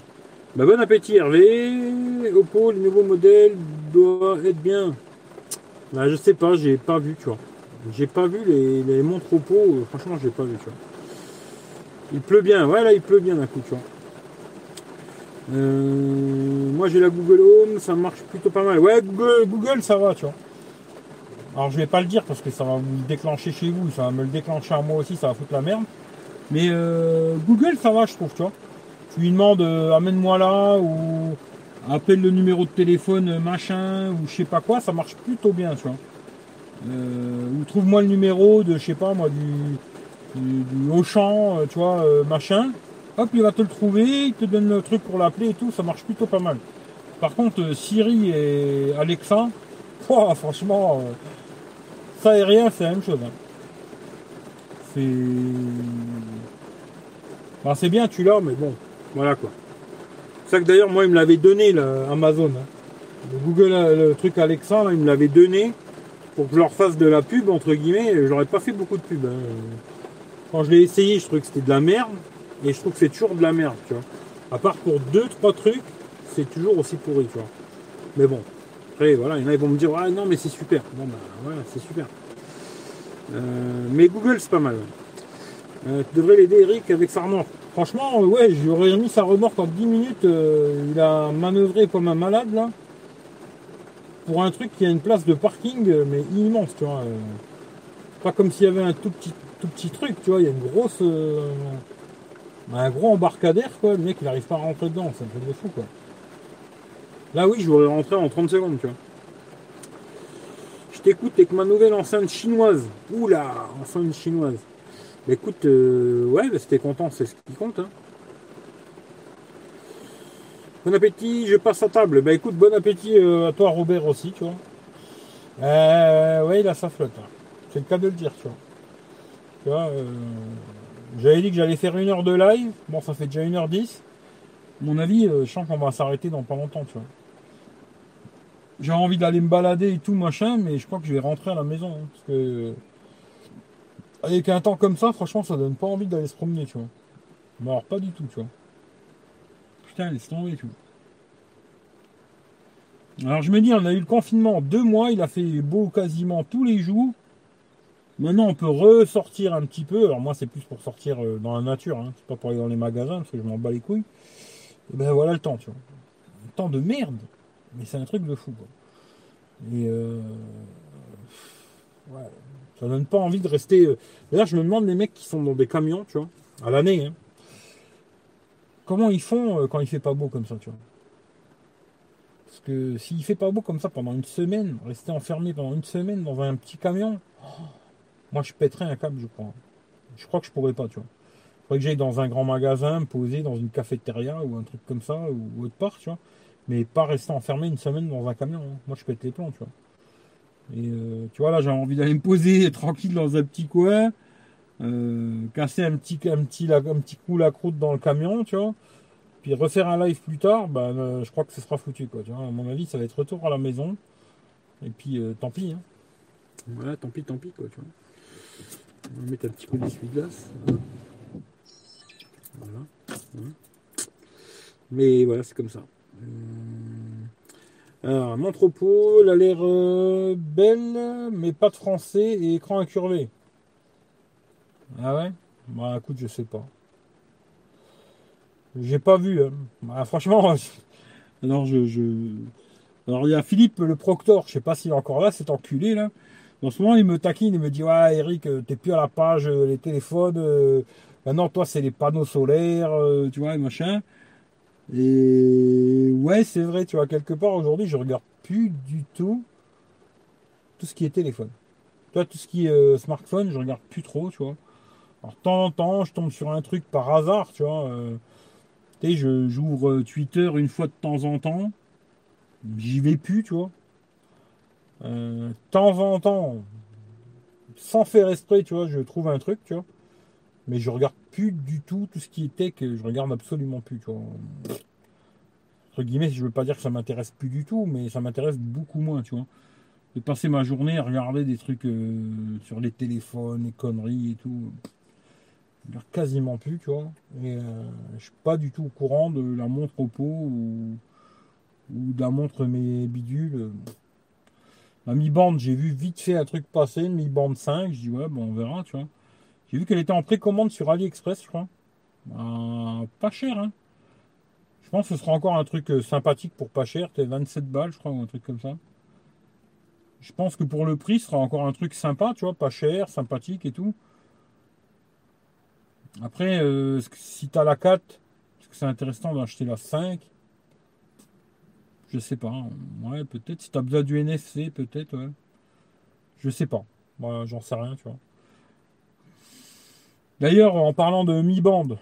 Bah, bon appétit Hervé. Oppo, les nouveaux modèles doivent être bien. Bah, je sais pas, j'ai pas vu, tu vois. J'ai pas vu les, les montres Oppo, euh, franchement, j'ai pas vu, tu vois. Il pleut bien, ouais, là, il pleut bien d'un coup, tu vois. Euh, moi, j'ai la Google Home, ça marche plutôt pas mal. Ouais, Google, Google ça va, tu vois. Alors, je vais pas le dire parce que ça va vous le déclencher chez vous, ça va me le déclencher à moi aussi, ça va foutre la merde. Mais euh, Google, ça va, je trouve, tu vois. Tu lui demandes euh, amène-moi là ou appelle le numéro de téléphone euh, machin ou je sais pas quoi, ça marche plutôt bien, tu vois. Euh, ou trouve-moi le numéro de je sais pas moi du, du, du Auchan, euh, tu vois, euh, machin. Hop, il va te le trouver, il te donne le truc pour l'appeler et tout, ça marche plutôt pas mal. Par contre, Siri et Alexa, *laughs* ouah, franchement, ça et rien, c'est la même chose. hein. C'est. Bah, c'est bien, tu l'as, mais bon, voilà quoi. Ça que d'ailleurs, moi, il me l'avait donné, là, Amazon. Le Google, euh, le truc Alexa, il me l'avait donné pour que je leur fasse de la pub, entre guillemets. et J'aurais pas fait beaucoup de pub. hein. Quand je l'ai essayé, je trouvais que c'était de la merde. Et je trouve que c'est toujours de la merde, tu vois. À part pour deux, trois trucs, c'est toujours aussi pourri, tu vois. Mais bon, après, voilà, il y en a, ils vont me dire, ah non, mais c'est super. Bon, bah, voilà, c'est super. Euh, mais Google, c'est pas mal. Euh, tu devrais l'aider, Eric, avec sa remorque. Franchement, ouais, j'aurais mis sa remorque en 10 minutes. euh, il a manœuvré comme un malade, là. Pour un truc qui a une place de parking, euh, mais immense, tu vois. euh. pas comme s'il y avait un tout petit, tout petit truc, tu vois. Il y a une grosse. un gros embarcadère, quoi. Le mec, il n'arrive pas à rentrer dedans. C'est un truc de fou, quoi. Là, oui, je voudrais rentrer en 30 secondes, tu vois. Je t'écoute avec ma nouvelle enceinte chinoise. Oula, enceinte chinoise. Bah, écoute, euh, ouais, t'es content, c'est ce qui compte. hein. Bon appétit, je passe à table. Bah écoute, bon appétit euh, à toi, Robert, aussi, tu vois. Euh, ouais, il a sa flotte. hein. C'est le cas de le dire, tu vois. Tu vois, euh, j'avais dit que j'allais faire une heure de live. Bon, ça fait déjà 1h10. À mon avis, je sens qu'on va s'arrêter dans pas longtemps, tu vois. J'ai envie d'aller me balader et tout, machin, mais je crois que je vais rentrer à la maison. hein, parce que avec un temps comme ça, franchement, ça donne pas envie d'aller se promener, tu vois. Mais alors, pas du tout, tu vois. Putain, laisse tomber, tu vois. Alors, je me dis, on a eu le confinement deux mois, il a fait beau quasiment tous les jours. Maintenant, on peut ressortir un petit peu. Alors, moi, c'est plus pour sortir euh, dans la nature, hein. c'est pas pour aller dans les magasins, parce que je m'en bats les couilles. Et ben voilà le temps, tu vois. Un temps de merde. Mais c'est un truc de fou, quoi. Et euh... ouais, ça donne pas envie de rester. euh, D'ailleurs, je me demande les mecs qui sont dans des camions, tu vois, à l'année, hein, comment ils font euh, quand il fait pas beau comme ça, tu vois? Parce que s'il fait pas beau comme ça pendant une semaine, rester enfermé pendant une semaine dans un petit camion, oh, moi je pèterais un câble, je crois. Je crois que je pourrais pas, tu vois. Il faudrait que j'aille dans un grand magasin, poser dans une cafétéria ou un truc comme ça, ou autre part, tu vois. Mais pas rester enfermé une semaine dans un camion. hein. Moi je pète les plombs, tu vois. Et euh, tu vois, là, j'ai envie d'aller me poser *laughs* tranquille dans un petit coin, euh, casser un petit, un, petit, un petit coup la croûte dans le camion, tu vois. Puis refaire un live plus tard, ben, euh, je crois que ce sera foutu, quoi. Tu vois, à mon avis, ça va être retour à la maison. Et puis, tant pis. hein. Voilà, tant pis, tant pis, quoi, tu vois. On va mettre un petit peu d'essuie-glace. Voilà. Voilà. Mais voilà, c'est comme ça. Alors, mon propos, elle a l'air euh, belle, mais pas de français et écran incurvé. Ah ouais? Bah écoute, je sais pas. J'ai pas vu. Hein. Bah, franchement, *laughs* alors je, Alors il y a Philippe le proctor, je sais pas s'il est encore là, cet enculé là. En ce moment, il me taquine, il me dit Ouais, Eric, euh, t'es plus à la page, euh, les téléphones. Maintenant, toi, c'est les panneaux solaires, tu vois, machin. Et ouais, c'est vrai, tu vois, quelque part aujourd'hui, je regarde plus du tout tout ce qui est téléphone. Toi, tout ce qui est smartphone, je regarde plus trop, tu vois. Alors, de temps en temps, je tombe sur un truc par hasard, tu vois. tu sais, j'ouvre Twitter une fois de temps en temps. J'y vais plus, tu vois. Euh, de temps en temps, sans faire esprit, tu vois, je trouve un truc, tu vois. Mais je regarde plus du tout tout ce qui était que je regarde absolument plus, tu vois. Entre guillemets, je veux pas dire que ça m'intéresse plus du tout, mais ça m'intéresse beaucoup moins, tu vois. De passer ma journée à regarder des trucs euh, sur les téléphones, les conneries et tout. Quasiment plus, tu vois. Et euh, je suis pas du tout au courant de la montre au pot ou, ou de la montre mes bidules. La mi-bande, j'ai vu vite fait un truc passer, une mi-bande 5. Je dis, ouais, bon, on verra, tu vois. J'ai vu qu'elle était en précommande sur AliExpress, je crois. Bah, pas cher, hein. Pense que ce sera encore un truc euh, sympathique pour pas cher. T'es 27 balles, je crois, ou un truc comme ça. Je pense que pour le prix, ce sera encore un truc sympa, tu vois, pas cher, sympathique et tout. Après, euh, si t'as la 4, est-ce que c'est intéressant d'acheter la 5 je sais pas. Ouais, peut-être. Si tu as besoin du NFC, peut-être, ouais. Je sais pas. Moi, j'en sais rien, tu vois. D'ailleurs, en parlant de mi-bande,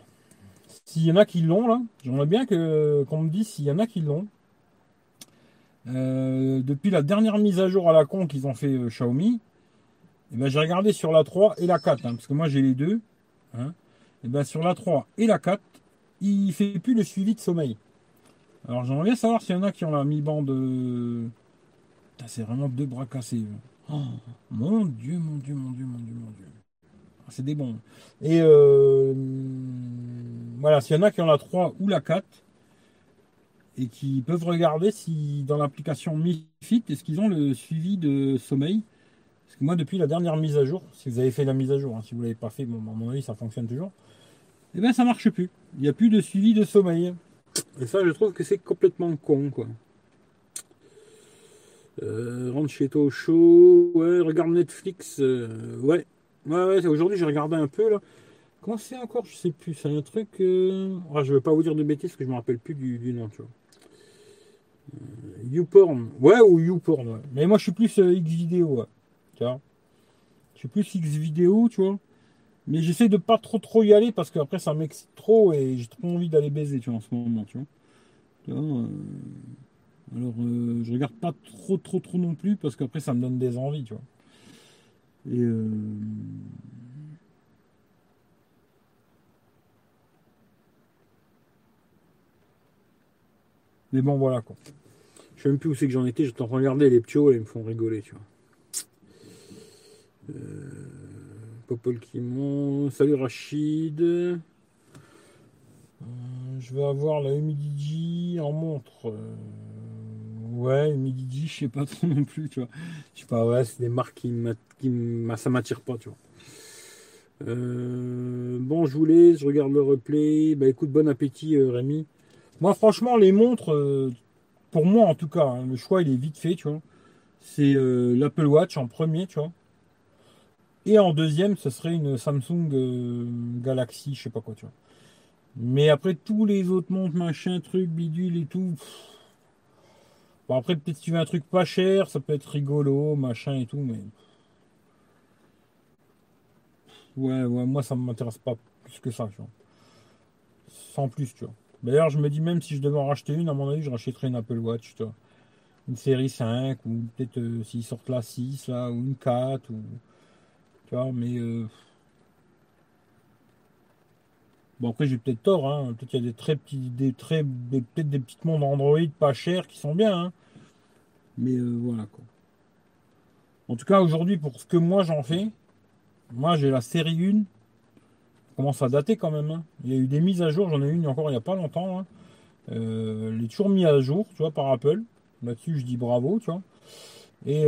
s'il y en a qui l'ont, là, j'aimerais bien que, qu'on me dise s'il y en a qui l'ont. Euh, depuis la dernière mise à jour à la con qu'ils ont fait euh, Xiaomi, eh ben, j'ai regardé sur la 3 et la 4, hein, parce que moi j'ai les deux. et hein. eh ben, sur la 3 et la 4, il fait plus le suivi de sommeil. Alors j'aimerais bien savoir s'il y en a qui ont la mi-bande. Euh, c'est vraiment deux bras cassés. Oh, mon Dieu, mon Dieu, mon Dieu, mon Dieu, mon Dieu. Ah, c'est des bons. Et euh, voilà, s'il y en a qui ont la 3 ou la 4 et qui peuvent regarder si dans l'application Mi Fit, est-ce qu'ils ont le suivi de sommeil Parce que moi, depuis la dernière mise à jour, si vous avez fait la mise à jour, hein, si vous ne l'avez pas fait, à mon avis, ça fonctionne toujours. Eh bien, ça marche plus. Il n'y a plus de suivi de sommeil. Et ça, je trouve que c'est complètement con, quoi. Euh, rentre chez toi au chaud, ouais, regarde Netflix, euh, ouais. Ouais, ouais, aujourd'hui j'ai regardé un peu là. Comment c'est encore Je sais plus, c'est un truc. Euh... Ah, je vais pas vous dire de bêtises parce que je me rappelle plus du, nom, tu vois. Euh, YouPorn, ouais, ou YouPorn, ouais. Mais moi je suis plus X vidéo, ouais. Tu vois. Je suis plus X vidéo, tu vois. Mais j'essaie de pas trop trop y aller parce qu'après ça m'excite trop et j'ai trop envie d'aller baiser tu vois, en ce moment, tu vois. Euh, alors euh, je regarde pas trop trop trop non plus parce qu'après ça me donne des envies, tu vois. Et Mais bon voilà quoi. Je sais même plus où c'est que j'en étais, je t'en regardais les ptios et ils me font rigoler, tu vois. Euh... Popol qui monte. Salut Rachid. Euh, je vais avoir la Humidigi en montre. Euh, ouais, Humidigi, je sais pas trop non plus, tu vois. Je sais pas, ouais, c'est des marques qui, qui ça m'attire pas, tu vois. Euh, bon, je voulais, je regarde le replay. Bah écoute, bon appétit, Rémi. Moi, franchement, les montres, pour moi en tout cas, hein, le choix il est vite fait, tu vois. C'est l'Apple Watch en premier, tu vois. Et en deuxième, ce serait une Samsung euh, Galaxy, je sais pas quoi, tu vois. Mais après, tous les autres montres, machin, truc, bidule et tout. Bon, après, peut-être si tu veux un truc pas cher, ça peut être rigolo, machin et tout, mais. Ouais, ouais, moi, ça ne m'intéresse pas plus que ça, tu vois. Sans plus, tu vois. D'ailleurs, je me dis, même si je devais en racheter une, à mon avis, je rachèterais une Apple Watch, tu vois. Une série 5, ou peut-être euh, s'ils sortent la 6, là, ou une 4, ou mais. Euh, bon, après, j'ai peut-être tort, hein. Peut-être qu'il y a des très petits. Des très. Peut-être des petites montres Android pas chères qui sont bien, hein. Mais euh, voilà, quoi. En tout cas, aujourd'hui, pour ce que moi j'en fais, moi j'ai la série 1. Commence à dater quand même. Hein. Il y a eu des mises à jour, j'en ai une encore il n'y a pas longtemps. Hein. Euh, elle est toujours mise à jour, tu vois, par Apple. Là-dessus, je dis bravo, tu vois. Et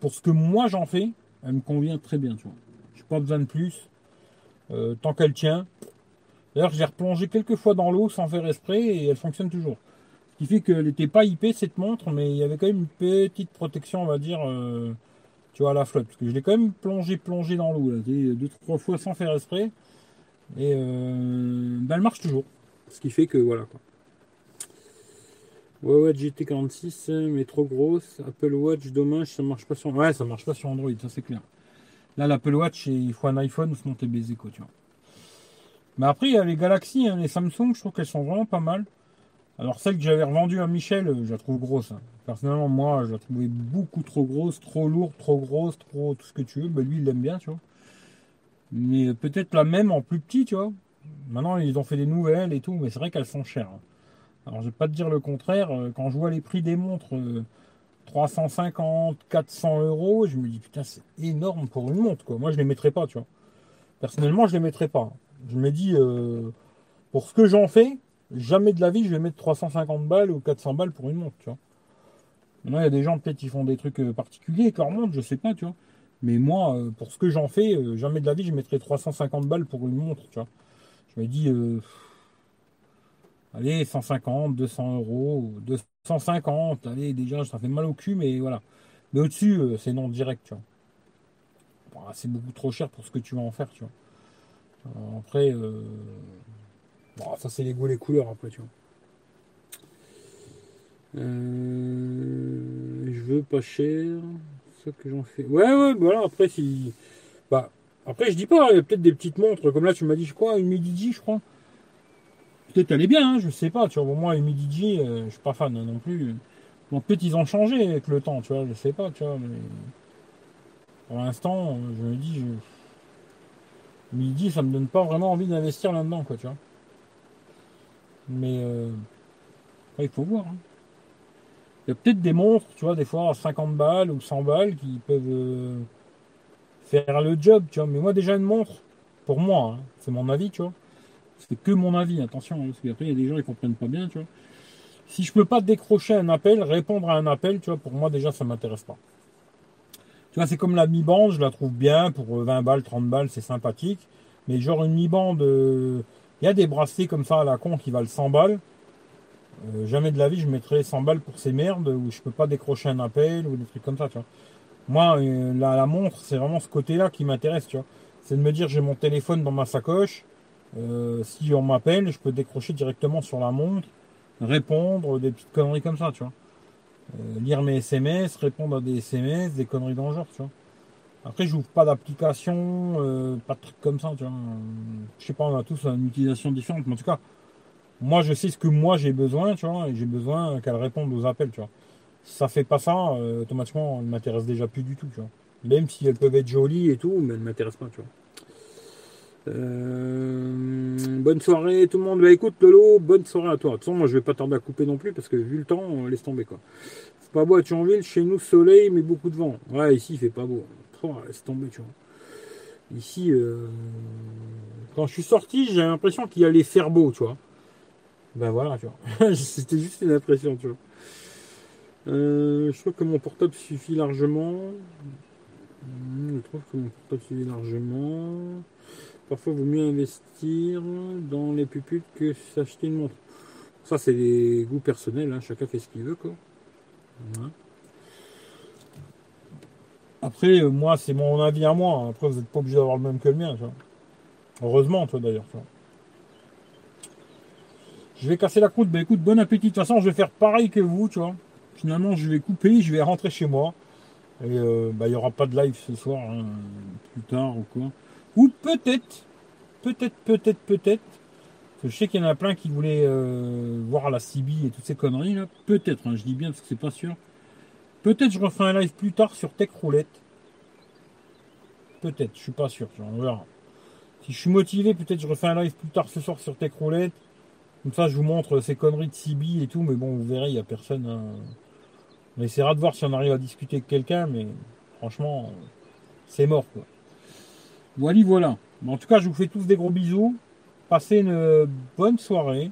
pour ce que moi j'en fais, elle me convient très bien, tu vois. J'ai pas besoin de plus. Euh, tant qu'elle tient. D'ailleurs, j'ai replongé quelques fois dans l'eau sans faire esprit et elle fonctionne toujours. Ce qui fait qu'elle n'était pas IP cette montre, mais il y avait quand même une petite protection, on va dire, euh, tu vois, à la flotte. Parce que je l'ai quand même plongé, plongé dans l'eau, deux, trois fois sans faire esprit. Et euh, ben, elle marche toujours. Ce qui fait que voilà quoi. Ouais, ouais, GT46, mais trop grosse. Apple Watch, dommage, ça marche pas sur. Ouais, ça marche pas sur Android, ça c'est clair. Là, l'Apple Watch, il faut un iPhone, sinon t'es baisé, quoi, tu vois. Mais après, il y a les Galaxy, hein, les Samsung, je trouve qu'elles sont vraiment pas mal. Alors, celle que j'avais revendue à Michel, euh, je la trouve grosse. Hein. Personnellement, moi, je la trouvais beaucoup trop grosse, trop lourde, trop grosse, trop tout ce que tu veux. Ben, lui, il l'aime bien, tu vois. Mais peut-être la même en plus petit, tu vois. Maintenant, ils ont fait des nouvelles et tout, mais c'est vrai qu'elles sont chères. Hein. Alors, je vais pas te dire le contraire. Euh, quand je vois les prix des montres, 350, euh, 400 euros, je me dis putain, c'est énorme pour une montre. Quoi. Moi, je les mettrais pas, tu vois. Personnellement, je les mettrais pas. Je me dis, euh, pour ce que j'en fais, jamais de la vie, je vais mettre 350 balles ou 400 balles pour une montre, tu vois. il y a des gens peut-être qui font des trucs particuliers avec leur montre, je sais pas, tu vois. Mais moi, pour ce que j'en fais, jamais de la vie, je mettrais 350 balles pour une montre, tu vois. Je me dis, allez, 150, 200 euros, 250, allez, déjà, ça fait mal au cul, mais voilà. Mais au-dessus, euh, c'est non direct, tu vois. Bah, c'est beaucoup trop cher pour ce que tu vas en faire, tu vois. Euh, après, euh, bah, ça c'est les goûts, les couleurs, après, tu vois. je veux pas cher, ça que j'en fais. Ouais, ouais, voilà, après, si. Bah, après, je dis pas, il y a peut-être des petites montres, comme là, tu m'as dit, je crois, une midi je crois. Peut-être elle est bien, hein, je sais pas. Tu vois, moi, les Midi euh, je suis pas fan non plus. Bon, peut-être ils ont changé avec le temps, tu vois, je sais pas, tu vois. Mais pour l'instant, je me dis, Midi, ça me donne pas vraiment envie d'investir là-dedans, quoi, tu vois. Mais euh... il faut voir. Hein. Il y a peut-être des monstres, tu vois, des fois à 50 balles ou 100 balles qui peuvent euh, faire le job, tu vois. Mais moi, déjà, une montre, pour moi, hein, c'est mon avis, tu vois. C'est que mon avis, attention, hein, parce qu'après, il y a des gens qui comprennent pas bien, tu vois. Si je peux pas décrocher un appel, répondre à un appel, tu vois, pour moi, déjà, ça m'intéresse pas. Tu vois, c'est comme la mi-bande, je la trouve bien, pour 20 euh, balles, 30 balles, c'est sympathique. Mais genre, une mi-bande, il y a des bracelets comme ça à la con qui valent 100 balles. Euh, jamais de la vie, je mettrais 100 balles pour ces merdes où je peux pas décrocher un appel ou des trucs comme ça. Moi, la, la montre, c'est vraiment ce côté-là qui m'intéresse, tu vois. C'est de me dire, j'ai mon téléphone dans ma sacoche, euh, si on m'appelle, je peux décrocher directement sur la montre, répondre, des petites conneries comme ça, tu vois. Euh, lire mes SMS, répondre à des SMS, des conneries dans genre, tu vois. Après, j'ouvre pas d'application, euh, pas de trucs comme ça, tu vois. Je sais pas, on a tous une utilisation différente, mais en tout cas, moi, je sais ce que moi j'ai besoin, tu vois, et j'ai besoin qu'elle réponde aux appels, tu vois. Si ça fait pas ça, automatiquement, elle m'intéresse déjà plus du tout, tu vois. Même si elles peuvent être jolies et tout, mais elles m'intéressent pas, tu vois. Euh, bonne soirée tout le monde. Bah écoute Lolo, bonne soirée à toi. De toute façon, moi je vais pas tarder à couper non plus parce que vu le temps, on laisse tomber quoi. Pas beau à Thionville, chez nous soleil mais beaucoup de vent. Ouais, ici il fait pas beau. Oh, laisse tomber, tu vois. Ici, euh, quand je suis sorti, j'ai l'impression qu'il allait faire beau, tu vois. Ben voilà, tu vois. *laughs* C'était juste une impression, tu vois. Euh, je trouve que mon portable suffit largement. Hmm, je trouve que mon portable suffit largement. Parfois, il vaut mieux investir dans les puputes que s'acheter une montre. Ça, c'est des goûts personnels. Hein. Chacun fait ce qu'il veut. Quoi. Après, euh, moi, c'est mon avis à moi. Après, vous n'êtes pas obligé d'avoir le même que le mien. Heureusement, toi d'ailleurs. Je vais casser la croûte. Ben écoute, bon appétit. De toute façon, je vais faire pareil que vous, tu vois. Finalement, je vais couper, je vais rentrer chez moi. Et euh, ben, il n'y aura pas de live ce soir, hein, plus tard ou quoi. Ou peut-être, peut-être, peut-être, peut-être, je sais qu'il y en a plein qui voulaient euh, voir la CB et toutes ces conneries là. Peut-être, hein, je dis bien parce que c'est pas sûr. Peut-être je referai un live plus tard sur Tech Roulette. Peut-être, je suis pas sûr, on verra. Si je suis motivé, peut-être je refais un live plus tard ce soir sur Tech Roulette. Comme ça, je vous montre ces conneries de CB et tout, mais bon, vous verrez, il n'y a personne. Hein. On essaiera de voir si on arrive à discuter avec quelqu'un, mais franchement, c'est mort quoi. Voilà, voilà. En tout cas, je vous fais tous des gros bisous. Passez une bonne soirée.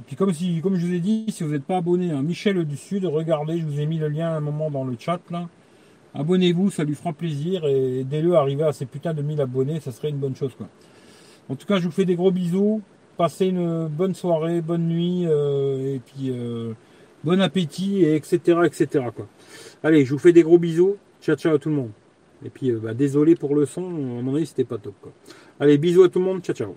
Et puis comme, si, comme je vous ai dit, si vous n'êtes pas abonné à Michel du Sud, regardez, je vous ai mis le lien à un moment dans le chat là. Abonnez-vous, ça lui fera plaisir et aidez-le à arriver à ces putains de 1000 abonnés, ça serait une bonne chose quoi. En tout cas, je vous fais des gros bisous. Passez une bonne soirée, bonne nuit, et puis bon appétit, et etc. etc. Quoi. Allez, je vous fais des gros bisous. Ciao, ciao à tout le monde. Et puis, bah, désolé pour le son, à mon avis, c'était pas top. Quoi. Allez, bisous à tout le monde. Ciao, ciao.